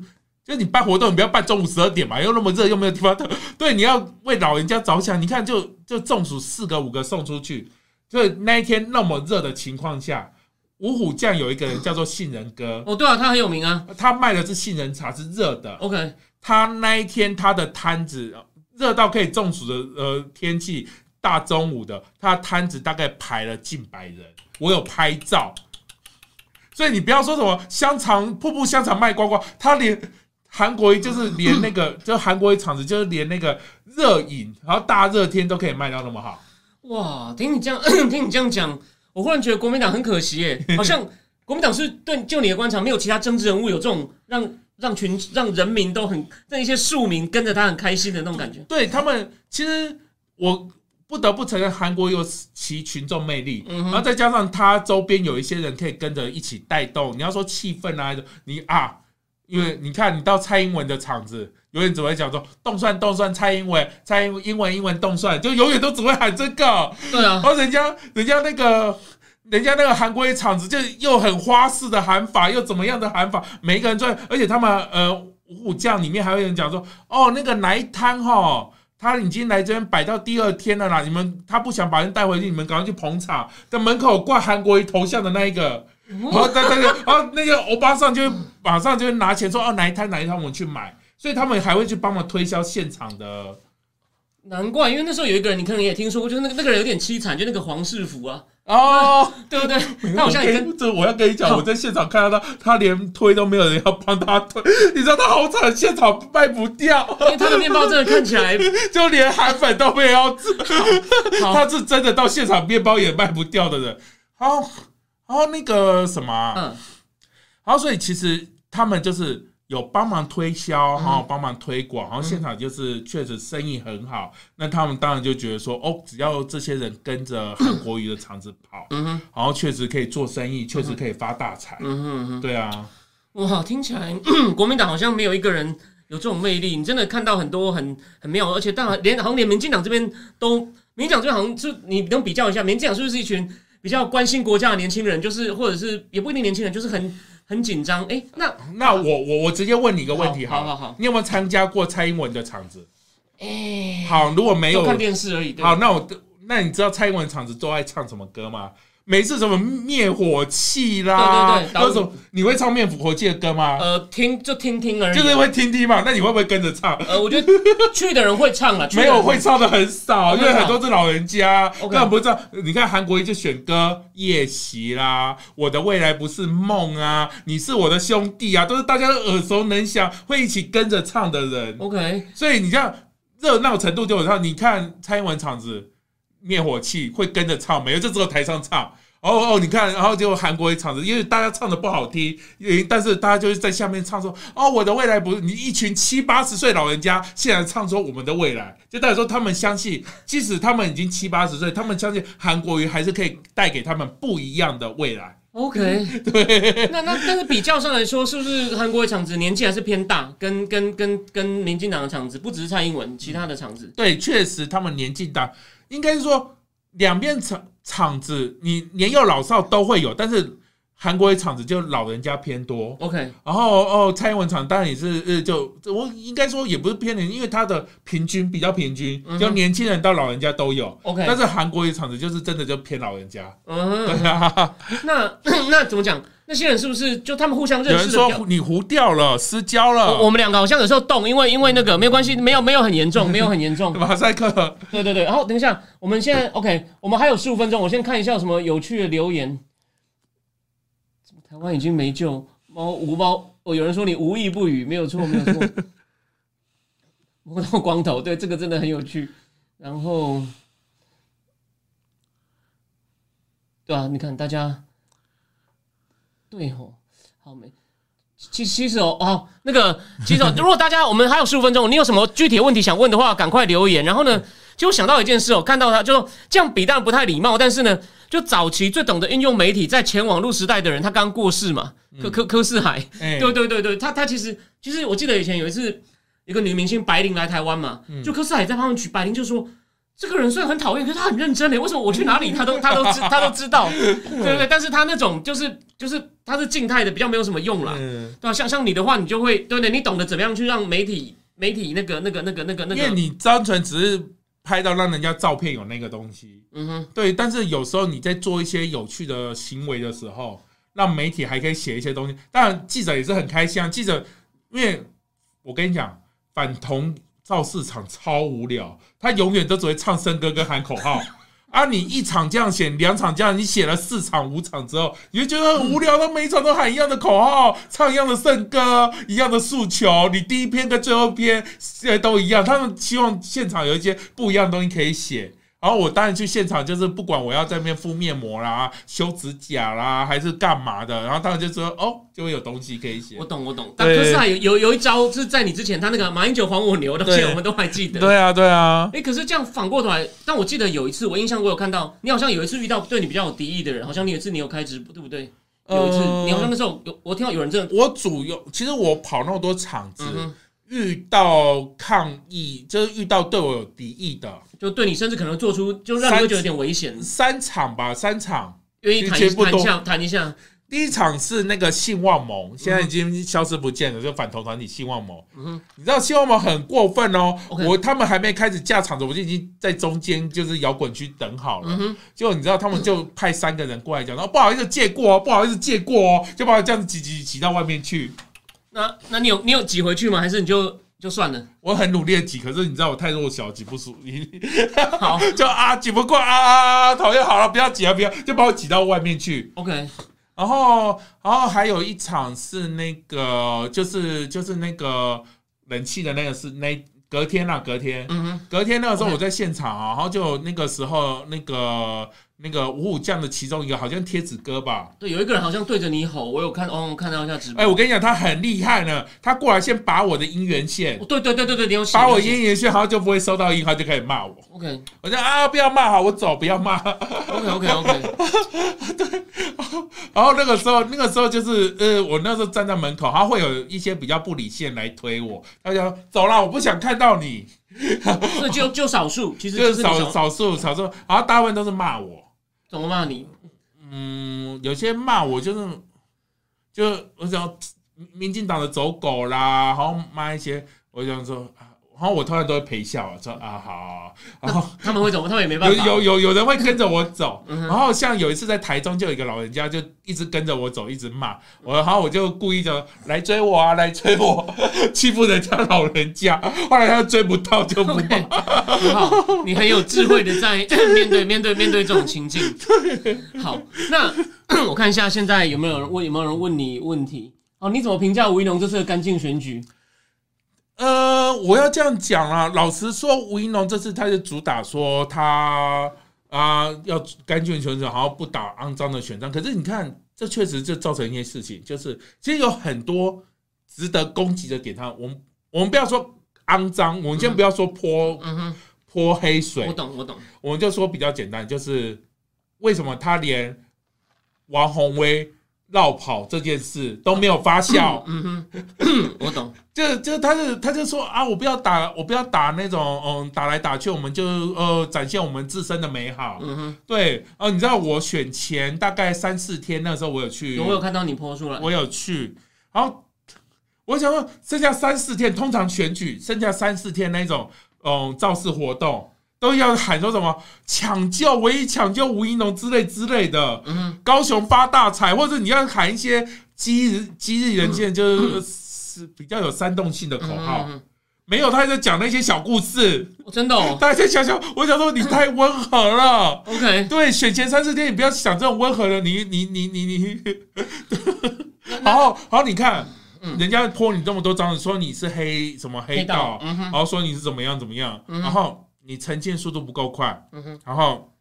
就你办活动，你不要办中午十二点嘛，又那么热，又没有地方等。*laughs* 对，你要为老人家着想。你看就，就中暑四个五个送出去，就那一天那么热的情况下，五虎将有一个人叫做杏仁哥，哦，对啊，他很有名啊。他卖的是杏仁茶，是热的。OK，他那一天他的摊子热到可以中暑的呃天气，大中午的，他的摊子大概排了近百人，我有拍照。所以你不要说什么香肠瀑布香肠卖光光，他连韩国瑜就是连那个 *laughs* 就韩国瑜厂子就是连那个热饮，然后大热天都可以卖到那么好。哇，听你这样 *coughs* 听你这样讲，我忽然觉得国民党很可惜耶，*laughs* 好像国民党是对就你的观察，没有其他政治人物有这种让让群让人民都很让一些庶民跟着他很开心的那种感觉。对他们，其实我不得不承认，韩国有其群众魅力，嗯然后再加上他周边有一些人可以跟着一起带动。你要说气氛啊，你啊，因为你看你到蔡英文的场子，永远只会讲说动算动算蔡英文，蔡英英文英文动算，就永远都只会喊这个。对啊然，后人家人家那个。人家那个韩国的场子就又很花式的喊法，又怎么样的喊法，每一个人专，而且他们呃五虎将里面还有人讲说，哦那个哪一摊哈，他已经来这边摆到第二天了啦，你们他不想把人带回去，你们赶快去捧场，在门口挂韩国瑜头像的那一个，然后在那个，然后那个欧巴桑就会马上就会拿钱说哦哪一摊哪一摊我们去买，所以他们还会去帮忙推销现场的。难怪，因为那时候有一个人，你可能也听说过，就是那个那个人有点凄惨，就那个黄世福啊，哦，*laughs* 对不对？他好像也跟这我要跟你讲，我在现场看到他，他连推都没有人要帮他推，你知道他好惨，现场卖不掉，因为他的面包真的看起来 *laughs* 就连韩粉都没有要吃，他是真的到现场面包也卖不掉的人。然后，然后那个什么啊、嗯然后所以其实他们就是有帮忙推销，嗯然后帮忙推广，然后现场就是确实生意很好。那他们当然就觉得说，哦，只要这些人跟着韩国瑜的场子跑，嗯哼然后确实可以做生意，确实可以发大财。嗯哼嗯哼，对啊，哇，听起来国民党好像没有一个人有这种魅力。你真的看到很多很很妙，而且当然连好像连民进党这边都，民进党这边好像是你能比较一下，民进党是不是一群比较关心国家的年轻人，就是或者是也不一定年轻人，就是很很紧张。哎，那 *laughs* 那我我我直接问你一个问题好，好好好，你有没有参加过蔡英文的场子？哎，好，如果没有就，看电视而已。对好，那我那你知道蔡英文的场子都爱唱什么歌吗？每次什么灭火器啦，对对对有什么你会唱灭火器的歌吗？呃，听就听听而已。就是会听听嘛，那你会不会跟着唱？呃，我觉得去的人会唱 *laughs* 了，去的没有会唱的很少，因为很多是老人家根本不知道。你看韩国一就选歌《夜袭》啦，《我的未来不是梦》啊，《你是我的兄弟》啊，都是大家都耳熟能详，会一起跟着唱的人。OK，所以你这样热闹程度就有唱。你看蔡英文场子灭火器会跟着唱，没有就只有台上唱。哦哦，你看，然后结果韩国也场子，因为大家唱的不好听，因为但是大家就是在下面唱说，哦，我的未来不是你一群七八十岁老人家，现在唱说我们的未来，就代表说他们相信，即使他们已经七八十岁，他们相信韩国瑜还是可以带给他们不一样的未来。OK，对，那那但是比较上来说，是不是韩国的场子年纪还是偏大？跟跟跟跟民进党的场子，不只是蔡英文，其他的场子对，确实他们年纪大，应该是说两边场场子，你年幼老少都会有，但是韩国的场子就老人家偏多。OK，然后哦，蔡英文场当然也是呃，就我应该说也不是偏年，因为它的平均比较平均嗯，就年轻人到老人家都有。OK 但是韩国的场子就是真的就偏老人家。嗯，对啊，那那怎么讲？那些人是不是就他们互相认识有人？说你糊掉了，失焦了我了，们两个好像有时候动，因为因为那个没有关系，没有没有很严重，*laughs* 没有很严重。马赛克。对对对，然后等一下，我们现在 OK，我们还有十五分钟，我先看一下有什么有趣的留言。台湾已经没救，猫无猫哦，有人说你无意不语，没有错，没有错。*laughs* 摸到光头，对，这个真的很有趣。然后，对啊，你看大家，对吼，好没。其其实哦，哦，那个其实、哦，如果大家我们还有十五分钟，你有什么具体的问题想问的话，赶快留言。然后呢，就我想到一件事哦，看到他就说这样比当然不太礼貌，但是呢，就早期最懂得运用媒体，在前网络时代的人，他刚过世嘛，柯柯柯世海，哎，对对对对，他他其实其实我记得以前有一次，一个女明星白灵来台湾嘛，就柯世海在旁边举，白灵就说。这个人虽然很讨厌，可是他很认真嘞。为什么我去哪里他都他都知 *laughs* 他都知道，对不对。但是他那种就是就是他是静态的，比较没有什么用啦。嗯，对啊，像像你的话，你就会对对，你懂得怎么样去让媒体媒体那个那个那个那个那个，因为你单纯只是拍到让人家照片有那个东西，嗯哼，对，但是有时候你在做一些有趣的行为的时候，让媒体还可以写一些东西。当然，记者也是很开心啊。记者，因为我跟你讲，反同造市场超无聊，他永远都只会唱生歌跟喊口号。啊！你一场这样写，两场这样，你写了四场、五场之后，你就觉得很无聊。他每一场都喊一样的口号，唱一样的圣歌，一样的诉求。你第一篇跟最后一篇呃都一样，他们希望现场有一些不一样的东西可以写。然后我当然去现场，就是不管我要在那边敷面膜啦、修指甲啦，还是干嘛的，然后当然就说哦，就会有东西可以写我。懂我懂。但对可是还有有有一招是在你之前，他那个马英九还我牛的，对现在我们都还记得。对啊，对啊，哎、可是这样反过头来，但我记得有一次，我印象我有看到，你好像有一次遇到对你比较有敌意的人，好像你有一次你有开直播，对不对？有一次，呃你好像那时候有，我听到有人真的，我主要其实我跑那么多场子，遇到抗议，就是遇到对我有敌意的就对你甚至可能做出，就让你会觉得有点危险，三场吧，三场。愿意谈谈一下，谈一下。第一场是那个信望盟，现在已经消失不见了，就反同团体信望盟。嗯，你知道信望盟很过分哦我他们还没开始架场子，我就已经在中间就是摇滚区等好了。嗯哼，结果你知道他们就派三个人过来讲，然后不好意思借过哦，不好意思借过哦，就把我这样子挤挤挤到外面去。那那你有你有挤回去吗？还是你就就算了？我很努力的挤，可是你知道我太弱小，挤不出，好 *laughs* 就啊挤不过啊啊啊！讨厌，好了，不要挤啊，不要，就把我挤到外面去。，OK，然后，然后还有一场是那个，就是就是那个冷气的那个是那隔天啦，隔天，隔天那个时候我在现场啊，然后就那个时候那个那个五虎将的其中一个好像贴纸哥吧，对，有一个人好像对着你吼，我有看，哦，看到一下直播。哎，我跟你讲，他很厉害呢，他过来先拔我的姻缘线哦，对对对对对，你有写拔我姻缘线，好像就不会收到音，他就开始骂我。OK 我就啊，不要骂，好，我走，不要骂。OK OK OK，*laughs* 对。然后那个时候，那个时候就是呃，我那时候站在门口，他会有一些比较不理性来推我，他就说走了，我不想看到你，这就就少数，其实就就是少少数少数，然后大部分都是骂我，怎么骂你？嗯，有些骂我就是就我想民进党的走狗啦，然后骂一些，我想说，然后我通常都会陪笑，说啊好，然后他们会怎么？他们也没办法。有有有有人会跟着我走，然后像有一次在台中，就有一个老人家就一直跟着我走，一直骂我，然后我就故意的来追我啊，来追我，欺负人家老人家，后来他追不到就不 *laughs* 好，你很有智慧的在面对面对面对这种情境。好，那 *laughs* 我看一下现在有没有人问，有没有人问你问题？哦，你怎么评价吴怡农这次的干净选举？呃，我要这样讲啊，老实说，吴一龙这次他就主打说他啊，要干净选手，然后不打肮脏的选战。可是你看，这确实就造成一件事情，就是其实有很多值得攻击的点。他，我们我们不要说肮脏，我们先不要说泼嗯哼，泼黑水我，懂我懂，我们就说比较简单，就是为什么他连王宏威绕跑这件事都没有发酵？嗯哼，*coughs* 我懂，就就他是他就说啊，我不要打，我不要打那种嗯打来打去，我们就呃展现我们自身的美好。嗯哼，对哦，你知道我选前大概三四天那时候我有去，有我有看到你泼出来，我有去，然后我想说剩下三四天，通常选举剩下三四天那种嗯造势活动。都要喊说什么抢救唯一抢救吴一农之类之类的，嗯，高雄发大财，或者你要喊一些激日激日人见，就是是比较有煽动性的口号。没有，他还在讲那些小故事，我真的哦。大家在想想，我想说你太温和了。，OK，对，选前三四天你不要想这种温和的，你你你你你，然后然后你看，嗯。人家泼你这么多脏的，说你是黑什么黑黑道然后说你是怎么样怎么样，嗯然后你呈现速度不够快，然后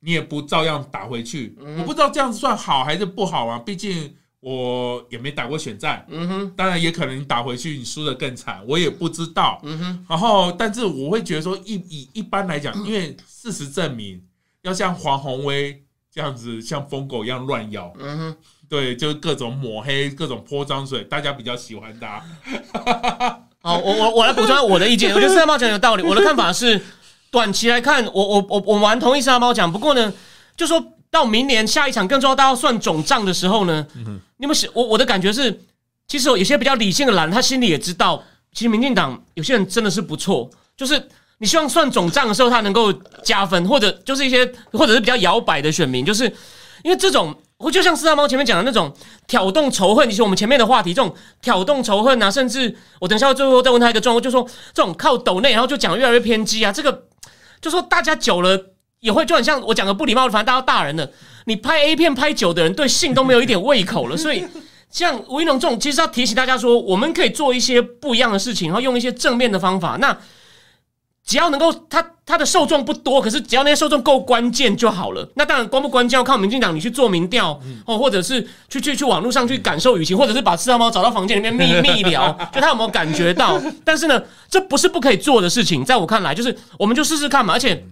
你也不照样打回去，嗯我不知道这样子算好还是不好啊，毕竟我也没打过选战。嗯哼，当然，也可能你打回去，你输的更惨，我也不知道。嗯哼，然后，但是我会觉得说，一以一般来讲，因为事实证明，要像黄宏威这样子，像疯狗一样乱咬，嗯哼，对，就是各种抹黑、各种泼脏水，大家比较喜欢他。好，我我我来补充我的意见，我觉得四大猫讲有道理。我的看法是，短期来看，我我我我蛮同意四大猫讲，不过呢，就说到明年下一场更重要，大家要算总账的时候呢，你有没有想我我的感觉是，其实有些比较理性的蓝，他心里也知道，其实民进党有些人真的是不错，就是你希望算总账的时候，他能够加分，或者就是一些或者是比较摇摆的选民，就是因为这种。或就像四大猫前面讲的那种挑动仇恨，以及我们前面的话题，这种挑动仇恨啊，甚至我等一下最后再问他一个状况，就说这种靠抖内，然后就讲越来越偏激啊，这个就说大家久了也会就很像我讲的不礼貌的，反正大家大人了，你拍 A 片拍久的人对性都没有一点胃口了，*laughs* 所以像吴一农这种，其实要提醒大家说，我们可以做一些不一样的事情，然后用一些正面的方法。那只要能够，他他的受众不多，可是只要那些受众够关键就好了。那当然关不关键要靠民进党你去做民调哦，或者是去去去网络上去感受舆情，或者是把四大猫找到房间里面密密聊，就他有没有感觉到？*laughs* 但是呢，这不是不可以做的事情，在我看来，就是我们就试试看嘛。而且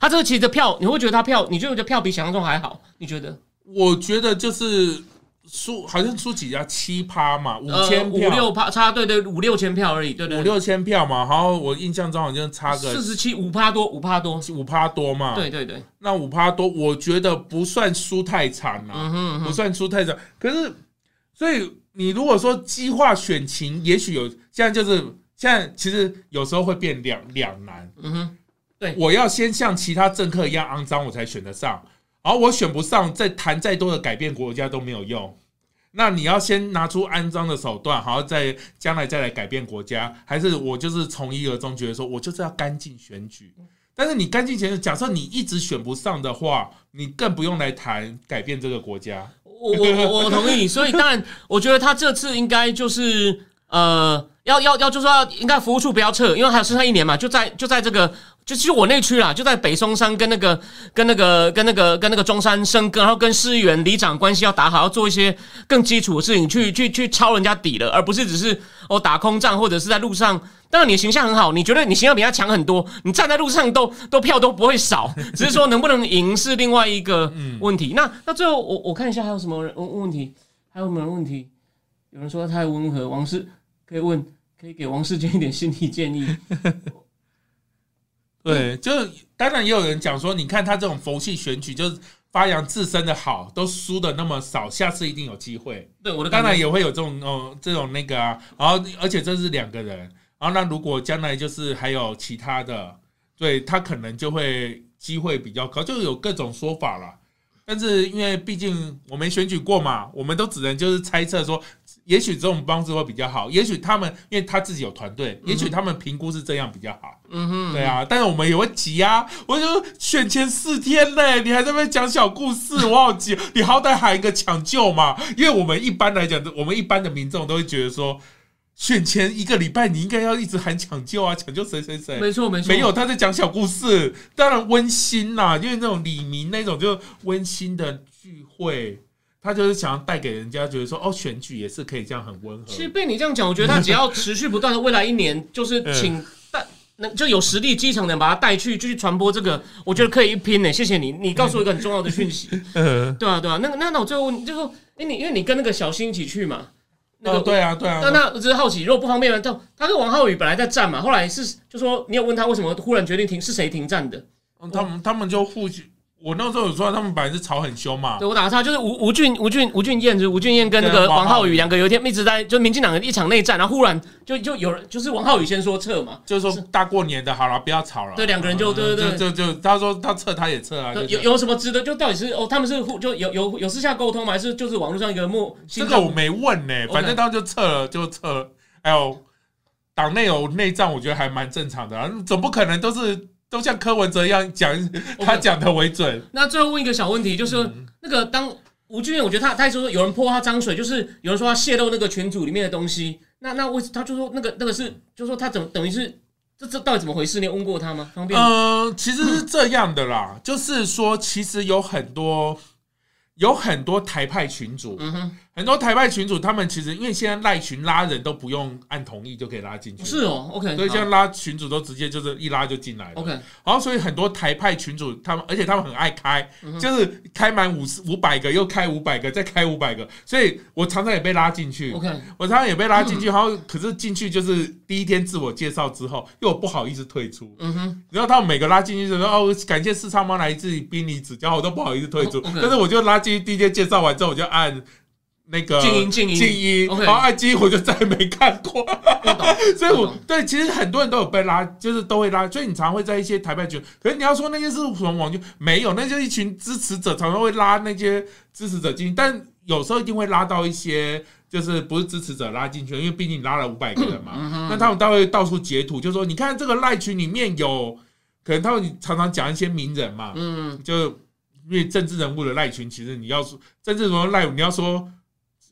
他这个其实的票，你会觉得他票，你就觉得票比想象中还好？你觉得？我觉得就是输，好像输几家七趴嘛，五千五票，六趴差，对对，五六千票而已，对对，五六千票嘛。然后我印象中好像差个四十七五趴多，五趴多，五趴多嘛。对对对，那五趴多，我觉得不算输太惨啊。嗯哼嗯哼，不算输太惨。可是，所以你如果说激化选情，也许有现在就是现在，其实有时候会变两两难。嗯哼，对我要先像其他政客一样肮脏，我才选得上。然后我选不上，再谈再多的改变国家都没有用。那你要先拿出肮脏的手段，好，再将来再来改变国家，还是我就是从一而终，觉得说我就是要干净选举。但是你干净选举，假设你一直选不上的话，你更不用来谈改变这个国家。我我我同意，所以当然，我觉得他这次应该就是呃，要要要，就说要应该服务处不要撤，因为还有剩下一年嘛，就在就在这个。就其实我那区啦，就在北松山跟那个跟那个跟那个跟那个中山生根，然后跟市议员、里长关系要打好，要做一些更基础的事情，去去去抄人家底了，而不是只是哦打空仗或者是在路上。当然你的形象很好，你觉得你形象比他强很多，你站在路上都都票都不会少，只是说能不能赢是另外一个问题。那那最后我我看一下还有什么问问题，还有没有问题？有人说他太温和，王世可以问，可以给王世坚一点心理建议。*laughs* 对，就当然也有人讲说，你看他这种佛系选举，就是发扬自身的好，都输的那么少，下次一定有机会。对我的当然也会有这种哦，这种那个啊，然后而且这是两个人，然后那如果将来就是还有其他的，对他可能就会机会比较高，就有各种说法了。但是因为毕竟我没选举过嘛，我们都只能就是猜测说，也许这种方式会比较好，也许他们因为他自己有团队，也许他们评估是这样比较好。嗯哼，对啊，但是我们也会急啊！我就选前四天嘞，你还在那边讲小故事，*laughs* 我好急！你好歹喊一个抢救嘛，因为我们一般来讲，我们一般的民众都会觉得说，选前一个礼拜，你应该要一直喊抢救啊，抢救谁谁谁。没错没错，没有，他在讲小故事，当然温馨啦，因为那种李明那种就温馨的聚会，他就是想要带给人家觉得说，哦，选举也是可以这样很温和。其实被你这样讲，我觉得他只要持续不断的，未来一年就是请带，那就有实力基层的人把他带去，继续传播这个，我觉得可以一拼呢。谢谢你，你告诉我一个很重要的讯息。*laughs* 嗯，对啊对啊，那那那我最后问，就是说，哎你因为你跟那个小新一起去嘛，那哦，个对啊，对啊那，那我只是好奇，如果不方便的，他他跟王浩宇本来在站嘛，后来是就说你有问他为什么忽然决定停，是谁停站的？嗯他们他们就互相，我那时候有说他们本来是吵很凶嘛，对我打个岔，就是吴吴俊吴俊吴俊彦，就是吴俊彦跟那个对王浩宇两个有一天一直在就民进党的一场内战，然后忽然就就有人就是王浩宇先说撤嘛，就是说大过年的，好了，不要吵了。对两个人就嗯对对对就就就他说他撤，他也撤啊。有有什么值得？就到底是哦，他们是互就有有有私下沟通吗？还是就是网络上一个默这个我没问呢反正他们就撤了，就撤了。还有党内有内战，我觉得还蛮正常的啊，总不可能都是都像柯文哲一样讲 *laughs* 他讲的为准。那最后问一个小问题，就是、嗯那个当吴俊彦，我觉得他他还说有人泼他脏水，就是有人说他泄露那个群组里面的东西。那那为他就说那个那个是，就说他等等于是这这到底怎么回事？你有问过他吗？方便？嗯，其实是这样的啦，就是说，其实有很多有很多台派群主，嗯哼，很多台派群主，他们其实因为现在赖群拉人都不用按同意就可以拉进去，是哦，OK，所以现在拉群主都直接就是一拉就进来了。OK，然后所以很多台派群主他们，而且他们很爱开，嗯就是开满五十五百个，又开五百个，再开五百个，所以我常常也被拉进去。OK，我常常也被拉进去，然后可是进去就是第一天自我介绍之后，又不好意思退出。嗯哼，然后他们每个拉进去就说哦，感谢四昌妈来自于宾尼指教，我都不好意思退出。但是我就拉进去，第一天介绍完之后，我就按那个静音静音。静音，然后爱静音我就再也没看过。*laughs* 所以我对其实很多人都有被拉，就是都会拉，所以你常会在一些台派群，可是你要说那些是什么网军，没有，那就一群支持者常常会拉那些支持者进去，但有时候一定会拉到一些。就是不是支持者拉进去，因为毕竟你拉了五百个人嘛，嗯那他们都会到处截图，就说你看这个赖群里面有，可能他们常常讲一些名人嘛，嗯，就因为政治人物的赖群，其实你要说政治人物赖，你要说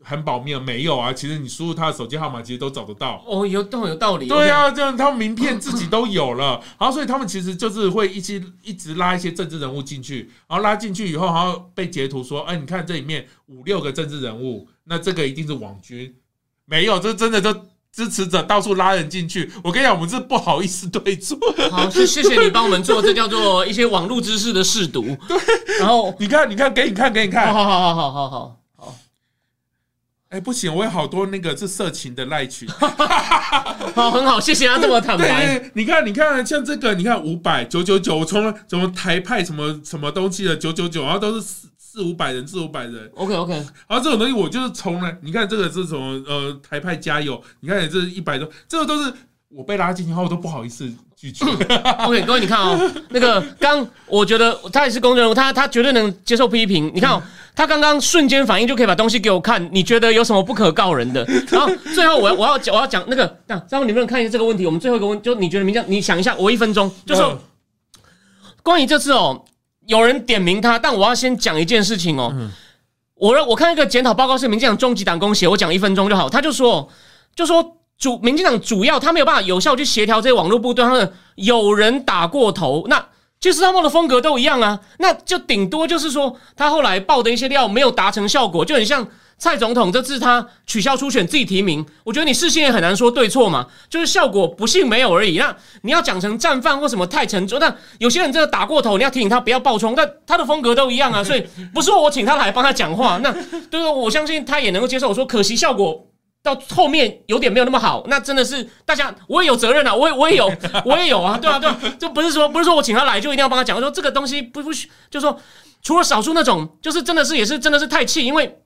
很保密没有啊，其实你输入他的手机号码，其实都找得到。哦，有都有道理，对啊，这样他们名片自己都有了，*laughs* 然后所以他们其实就是会一起一直拉一些政治人物进去，然后拉进去以后，然后被截图说，哎，你看这里面五六个政治人物，那这个一定是网军，没有，这真的就支持者到处拉人进去。我跟你讲，我们是不好意思对错。*laughs* 好，谢谢谢你帮我们做，这叫做一些网络知识的试读，对，然后，你看，你看，给你看，给你看，好好好好好好好。哎，不行，我有好多那个是色情的赖群。*laughs* 好，很好，谢谢他这么坦对白。对，你看，你看，像这个，你看五百九九九，我从来什么台派什么什么东西的九九九，然后都是四四五百人，四五百人，OK OK，然后这种东西我就是从来，你看这个是什么呃台派加油，你看这一百多，这个都是我被拉进去后都不好意思拒绝。*laughs* OK，各位你看哦，那个刚我觉得他也是公众人物，他他绝对能接受批评。你看哦，他刚刚瞬间反应就可以把东西给我看，你觉得有什么不可告人的？*laughs* 然后最后我要我要讲我要讲那个，那张你能不能看一下这个问题？我们最后一个问，就你觉得明这样，你想一下，我一分钟，就说嗯关于这次哦，有人点名他，但我要先讲一件事情哦。我让我看一个检讨报告是民进党终极党工写，我讲一分钟就好。他就说，就说主民进党主要他没有办法有效去协调这些网络部队，他们有人打过头，那其实他们的风格都一样啊，那就顶多就是说他后来爆的一些料没有达成效果，就很像蔡总统这次他取消初选自己提名，我觉得你事先也很难说对错嘛，就是效果不幸没有而已。那你要讲成战犯或什么太沉重，那有些人真的打过头，你要提醒他不要爆冲，但他的风格都一样啊，所以不是我请他来帮他讲话，那对对，我相信他也能够接受。我说可惜效果。到后面有点没有那么好，那真的是大家我也有责任啊，我也我也有我也有啊，对啊对啊，就不是说不是说我请他来就一定要帮他讲，说这个东西不不许，就说除了少数那种，就是真的是也是真的是太气，因为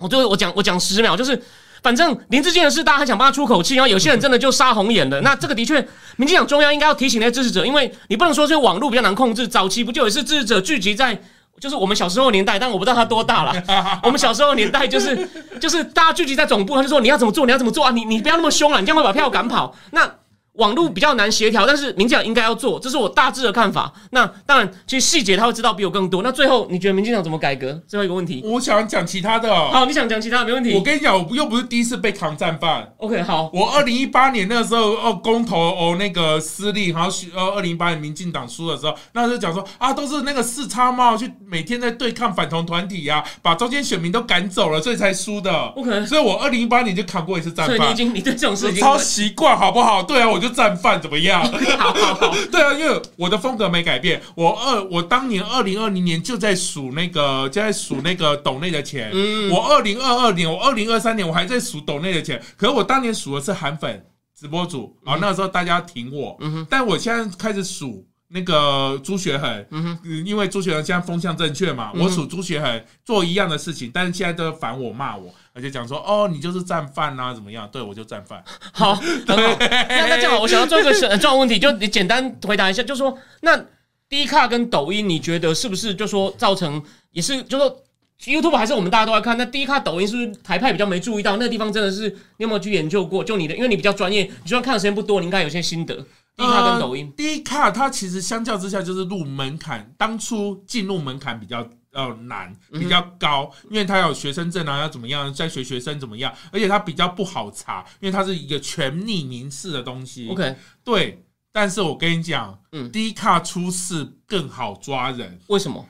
我就我讲我讲十秒，就是反正林志坚的事，大家还想帮他出口气，然后有些人真的就杀红眼了。那这个的确，民进党中央应该要提醒那些支持者，因为你不能说是网络比较难控制，早期不就也是支持者聚集在。就是我们小时候年代，但我不知道他多大了。*laughs* 我们小时候年代就是 *laughs* 就是大家聚集在总部，他就说你要怎么做，你要怎么做啊？你你不要那么凶了，你这样会把票赶跑。那网络比较难协调，但是民进党应该要做，这是我大致的看法。那当然，其实细节他会知道比我更多。那最后你觉得民进党怎么改革？最后一个问题，我想讲其他的。好，你想讲其他没问题。我跟你讲，我又不是第一次被扛战犯。OK，好，我二零一八年那个时候哦，公投哦那个失利，然后呃二零一八年民进党输的时候，那时候讲说啊，都是那个四叉猫去每天在对抗反同团体呀，把中间选民都赶走了，所以才输的。OK，所以我二零一八年就扛过一次战犯。所以你已经你对这种事情超习惯，好不好？对啊，我就战犯怎么样？好 *laughs* 好好，*laughs* 对啊，因为我的风格没改变。我二我当年二零二零年就在数那个就在数那个斗内的钱。嗯，我二零二二年，我二零二三年我还在数斗内的钱。可是我当年数的是韩粉直播主，然后那个时候大家挺我。嗯，但我现在开始数那个朱学恒。嗯哼，因为朱学恒现在风向正确嘛，我数朱学恒做一样的事情，但是现在都反我骂我。而且讲说哦，你就是战犯呐，怎么样？对我就战犯。好，*laughs* 很好。那那这样，我想要做一个重要问题，就你简单回答一下，就说那 D 卡跟抖音，你觉得是不是就说造成也是就说 YouTube 还是我们大家都在看？那 D 卡抖音是不是台派比较没注意到那个地方？真的是你有没有去研究过？就你的，因为你比较专业，你虽然看的时间不多，你应该有些心得。D 卡跟抖音，D 卡它其实相较之下就是入门槛，当初进入门槛比较。呃难，比较高，因为它有学生证啊，要怎么样在学学生怎么样，而且它比较不好查，因为它是一个全匿名式的东西。OK，对，但是我跟你讲，嗯，低卡出事更好抓人，为什么？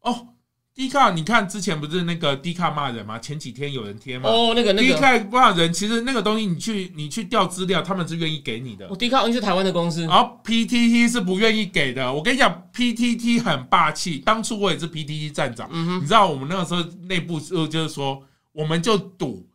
哦。低卡，你看之前不是那个 D 卡骂人吗？前几天有人贴吗？哦，那个那个低卡骂人，其实那个东西你去你去调资料，他们是愿意给你的。我 D 卡，因为是台湾的公司，然后 PTT 是不愿意给的。我跟你讲，PTT 很霸气。当初我也是 PTT 站长，你知道我们那个时候内部就就是说，我们就赌。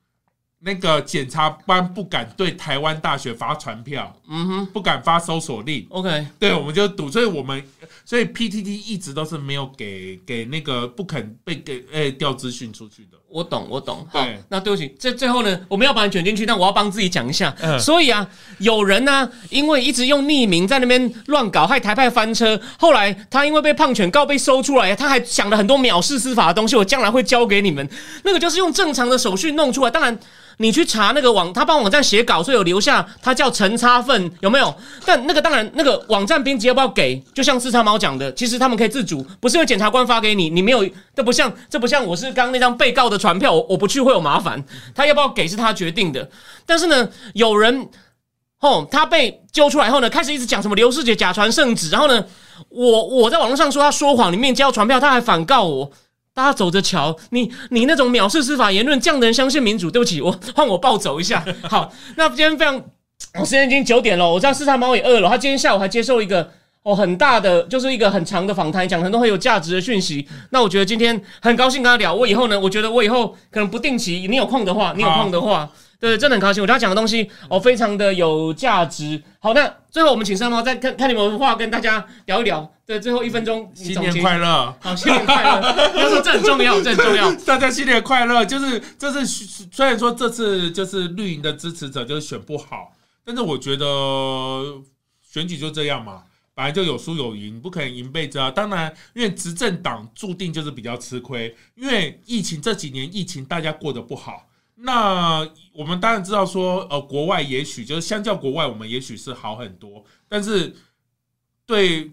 那个检察官不敢对台湾大学发传票，嗯哼，不敢发搜索令。OK，对，我们就赌，所以我们所以 PTT 一直都是没有给给那个不肯被给诶调资讯出去的。我懂，我懂。好，那对不起，这最后呢，我们要把你卷进去，但我要帮自己讲一下。所以啊，有人呢，因为一直用匿名在那边乱搞，害台派翻车。后来他因为被胖犬告被搜出来，他还想了很多藐视司法的东西，我将来会教给你们。那个就是用正常的手续弄出来，当然。你去查那个网，他帮网站写稿，所以有留下他叫陈差份有没有？但那个当然，那个网站编辑要不要给？就像四叉猫讲的，其实他们可以自主，不是因为检察官发给你，你没有，这不像，这不像我是刚刚那张被告的传票，我我不去会有麻烦，他要不要给是他决定的。但是呢，有人哦，他被揪出来后呢，开始一直讲什么刘世杰假传圣旨，然后呢，我我在网络上说他说谎，里面交传票，他还反告我。大家走着瞧，你你那种藐视司法言论，这样的人相信民主？对不起，我 *laughs* 换我暴走一下。好，那今天非常，我时间已经九点了，我知道四大猫也饿了。他今天下午还接受一个哦很大的，就是一个很长的访谈，讲很多很有价值的讯息。那我觉得今天很高兴跟他聊。我以后呢，我觉得我以后可能不定期，你有空的话，你有空的话。对，真的很高兴。我觉得他讲的东西哦，非常的有价值。好，那最后我们请三毛再看看你们话跟大家聊一聊。对，最后一分钟，新年快乐！好，新年快乐！他说这很重要，这很重要。*laughs* 大家新年快乐！就是这次虽然说这次就是绿营的支持者就是选不好，但是我觉得选举就这样嘛，本来就有输有赢，不可能赢被子啊。当然，因为执政党注定就是比较吃亏，因为疫情这几年疫情大家过得不好。那我们当然知道说，呃，国外也许就是相较国外，我们也许是好很多。但是对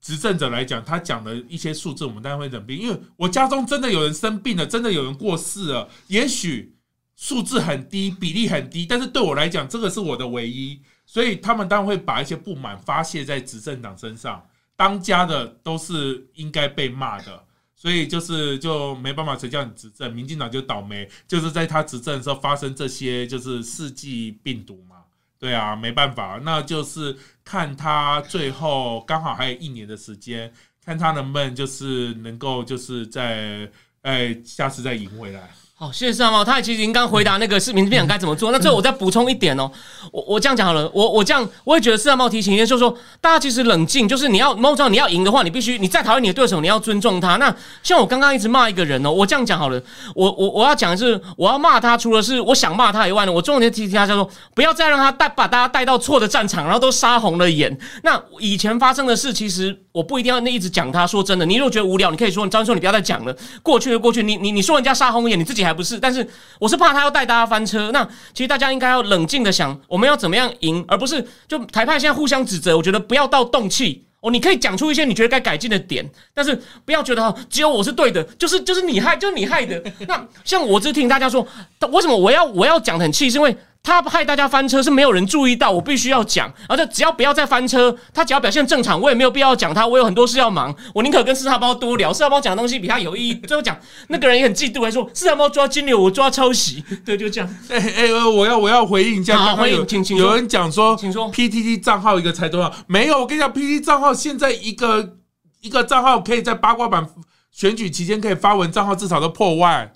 执政者来讲，他讲的一些数字，我们当然会忍病。因为我家中真的有人生病了，真的有人过世了。也许数字很低，比例很低，但是对我来讲，这个是我的唯一。所以他们当然会把一些不满发泄在执政党身上。当家的都是应该被骂的。所以就是就没办法，谁叫你执政？民进党就倒霉，就是在他执政的时候发生这些，就是世纪病毒嘛。对啊，没办法，那就是看他最后刚好还有一年的时间，看他能不能就是能够就是在哎下次再赢回来。好，谢谢三毛。他也其实您刚回答那个视频分享该怎么做。那最后我再补充一点哦，我我这样讲好了。我我这样我也觉得四三毛提醒一下，就是说大家其实冷静，就是你要猫知道你要赢的话，你必须你再讨厌你的对手，你要尊重他。那像我刚刚一直骂一个人哦，我这样讲好了。我我我要讲的是，我要骂他，除了是我想骂他以外呢，我重点提提他，叫做不要再让他带把大家带到错的战场，然后都杀红了眼。那以前发生的事，其实。我不一定要那一直讲他。说真的，你如果觉得无聊，你可以说张说你不要再讲了，过去就过去。你你你说人家杀红眼，你自己还不是？但是我是怕他要带大家翻车。那其实大家应该要冷静的想，我们要怎么样赢，而不是就裁判现在互相指责。我觉得不要到动气哦，你可以讲出一些你觉得该改进的点，但是不要觉得只有我是对的，就是就是你害，就是你害的。那像我只听大家说，为什么我要我要讲很气，是因为。他害大家翻车是没有人注意到，我必须要讲，而且只要不要再翻车，他只要表现正常，我也没有必要讲他。我有很多事要忙，我宁可跟四大包多聊，四大包讲的东西比他有意义。最后讲 *laughs* 那个人也很嫉妒，还说四大包抓金牛，我抓抄袭，*laughs* 对，就这样。哎哎，我要我要回应一下，好，回应，请请有人讲说，请说，PTT 账号一个才多少？没有，我跟你讲，PTT 账号现在一个一个账号可以在八卦版选举期间可以发文，账号至少都破万，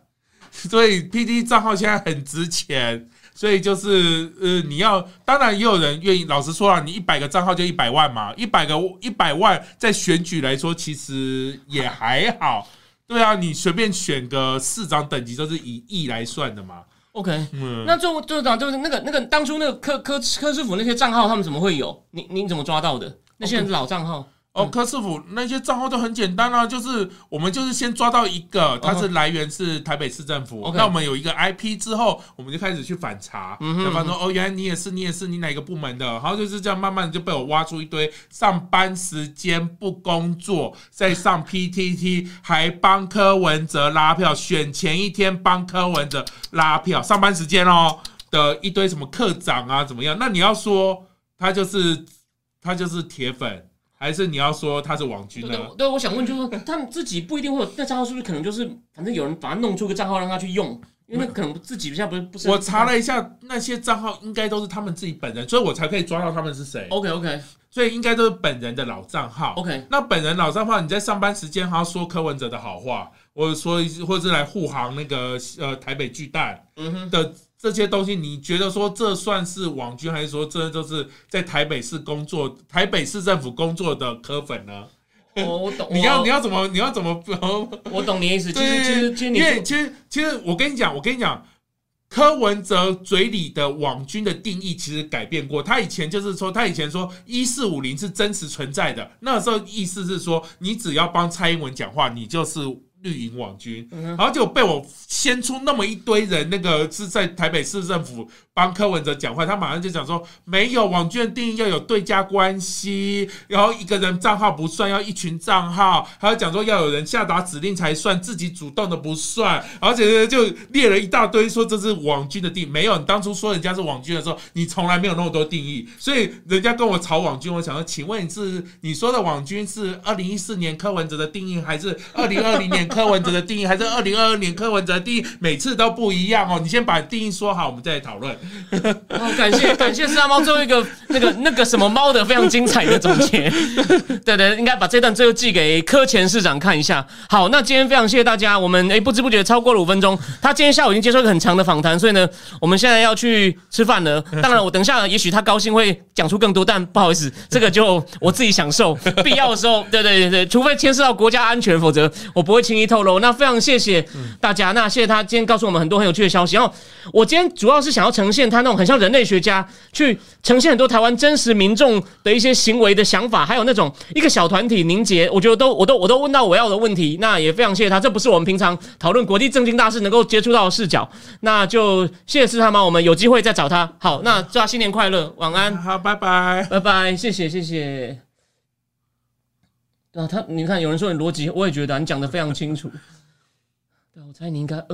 所以 PTT 账号现在很值钱。所以就是呃，你要当然也有人愿意。老实说啊，你一百个账号就一百万嘛，一百个一百万在选举来说其实也还好。对啊，你随便选个市长等级都是以亿来算的嘛。OK，嗯，那就就长就是那个那个当初那个柯柯柯师傅那些账号他们怎么会有？你你怎么抓到的？那些老账号？哦，柯师傅那些账号都很简单啊，就是我们就是先抓到一个，它是来源是台北市政府，那我们有一个 IP 之后，我们就开始去反查，对方说哦，原来你也是，你也是，你哪个部门的？然后就是这样，慢慢的就被我挖出一堆上班时间不工作，在上 PTT，还帮柯文哲拉票，选前一天帮柯文哲拉票，上班时间哦的一堆什么课长啊，怎么样？那你要说他就是他就是铁粉。还是你要说他是网军呢？对，我想问，就是说他们自己不一定会有那账号，是不是可能就是反正有人把他弄出个账号让他去用？因为可能自己现在不是不是。我查了一下，那些账号应该都是他们自己本人，所以我才可以抓到他们是谁。OK OK，所以应该都是本人的老账号。OK，那本人老账号，你在上班时间还要说柯文哲的好话，或者说或者是来护航那个呃台北巨蛋的。这些东西，你觉得说这算是网军，还是说这就是在台北市工作、台北市政府工作的科粉呢？我懂。*laughs* 你要你要怎么你要怎么？我懂你意思。*laughs* 其实其实其实因为其实其实我跟你讲，我跟你讲，柯文哲嘴里的网军的定义其实改变过。他以前就是说，他以前说一四五零是真实存在的，那时候意思是说，你只要帮蔡英文讲话，你就是。绿营网军，然后就被我掀出那么一堆人，那个是在台北市政府帮柯文哲讲话，他马上就讲说，没有网军的定义要有对家关系，然后一个人账号不算，要一群账号，还要讲说要有人下达指令才算，自己主动的不算，而且就列了一大堆说这是网军的定义，没有，你当初说人家是网军的时候，你从来没有那么多定义，所以人家跟我吵网军，我想说，请问是你说的网军是二零一四年柯文哲的定义，还是二零二零年？柯文哲的定义还是二零二二年柯文哲的定义，每次都不一样哦。你先把定义说好，我们再来讨论。好，*laughs* 感谢感谢四大猫最后一个那个那个什么猫的非常精彩的总结。*laughs* 对对，应该把这段最后寄给柯前市长看一下。好，那今天非常谢谢大家，我们诶不知不觉超过了五分钟。他今天下午已经接受一个很长的访谈，所以呢，我们现在要去吃饭了。当然，我等一下也许他高兴会讲出更多，但不好意思，这个就我自己享受。*laughs* 必要的时候，对对对对，除非牵涉到国家安全，否则我不会轻易。透露那非常谢谢大家，那谢谢他今天告诉我们很多很有趣的消息。然后我今天主要是想要呈现他那种很像人类学家去呈现很多台湾真实民众的一些行为的想法，还有那种一个小团体凝结，我觉得都我都我都问到我要的问题。那也非常谢谢他，这不是我们平常讨论国际政经大事能够接触到的视角。那就谢谢是他吗？我们有机会再找他。好，那祝他新年快乐，晚安。好，拜拜，拜拜，谢谢谢谢。啊，他你看，有人说你逻辑，我也觉得你讲的非常清楚。*laughs* 对，我猜你应该。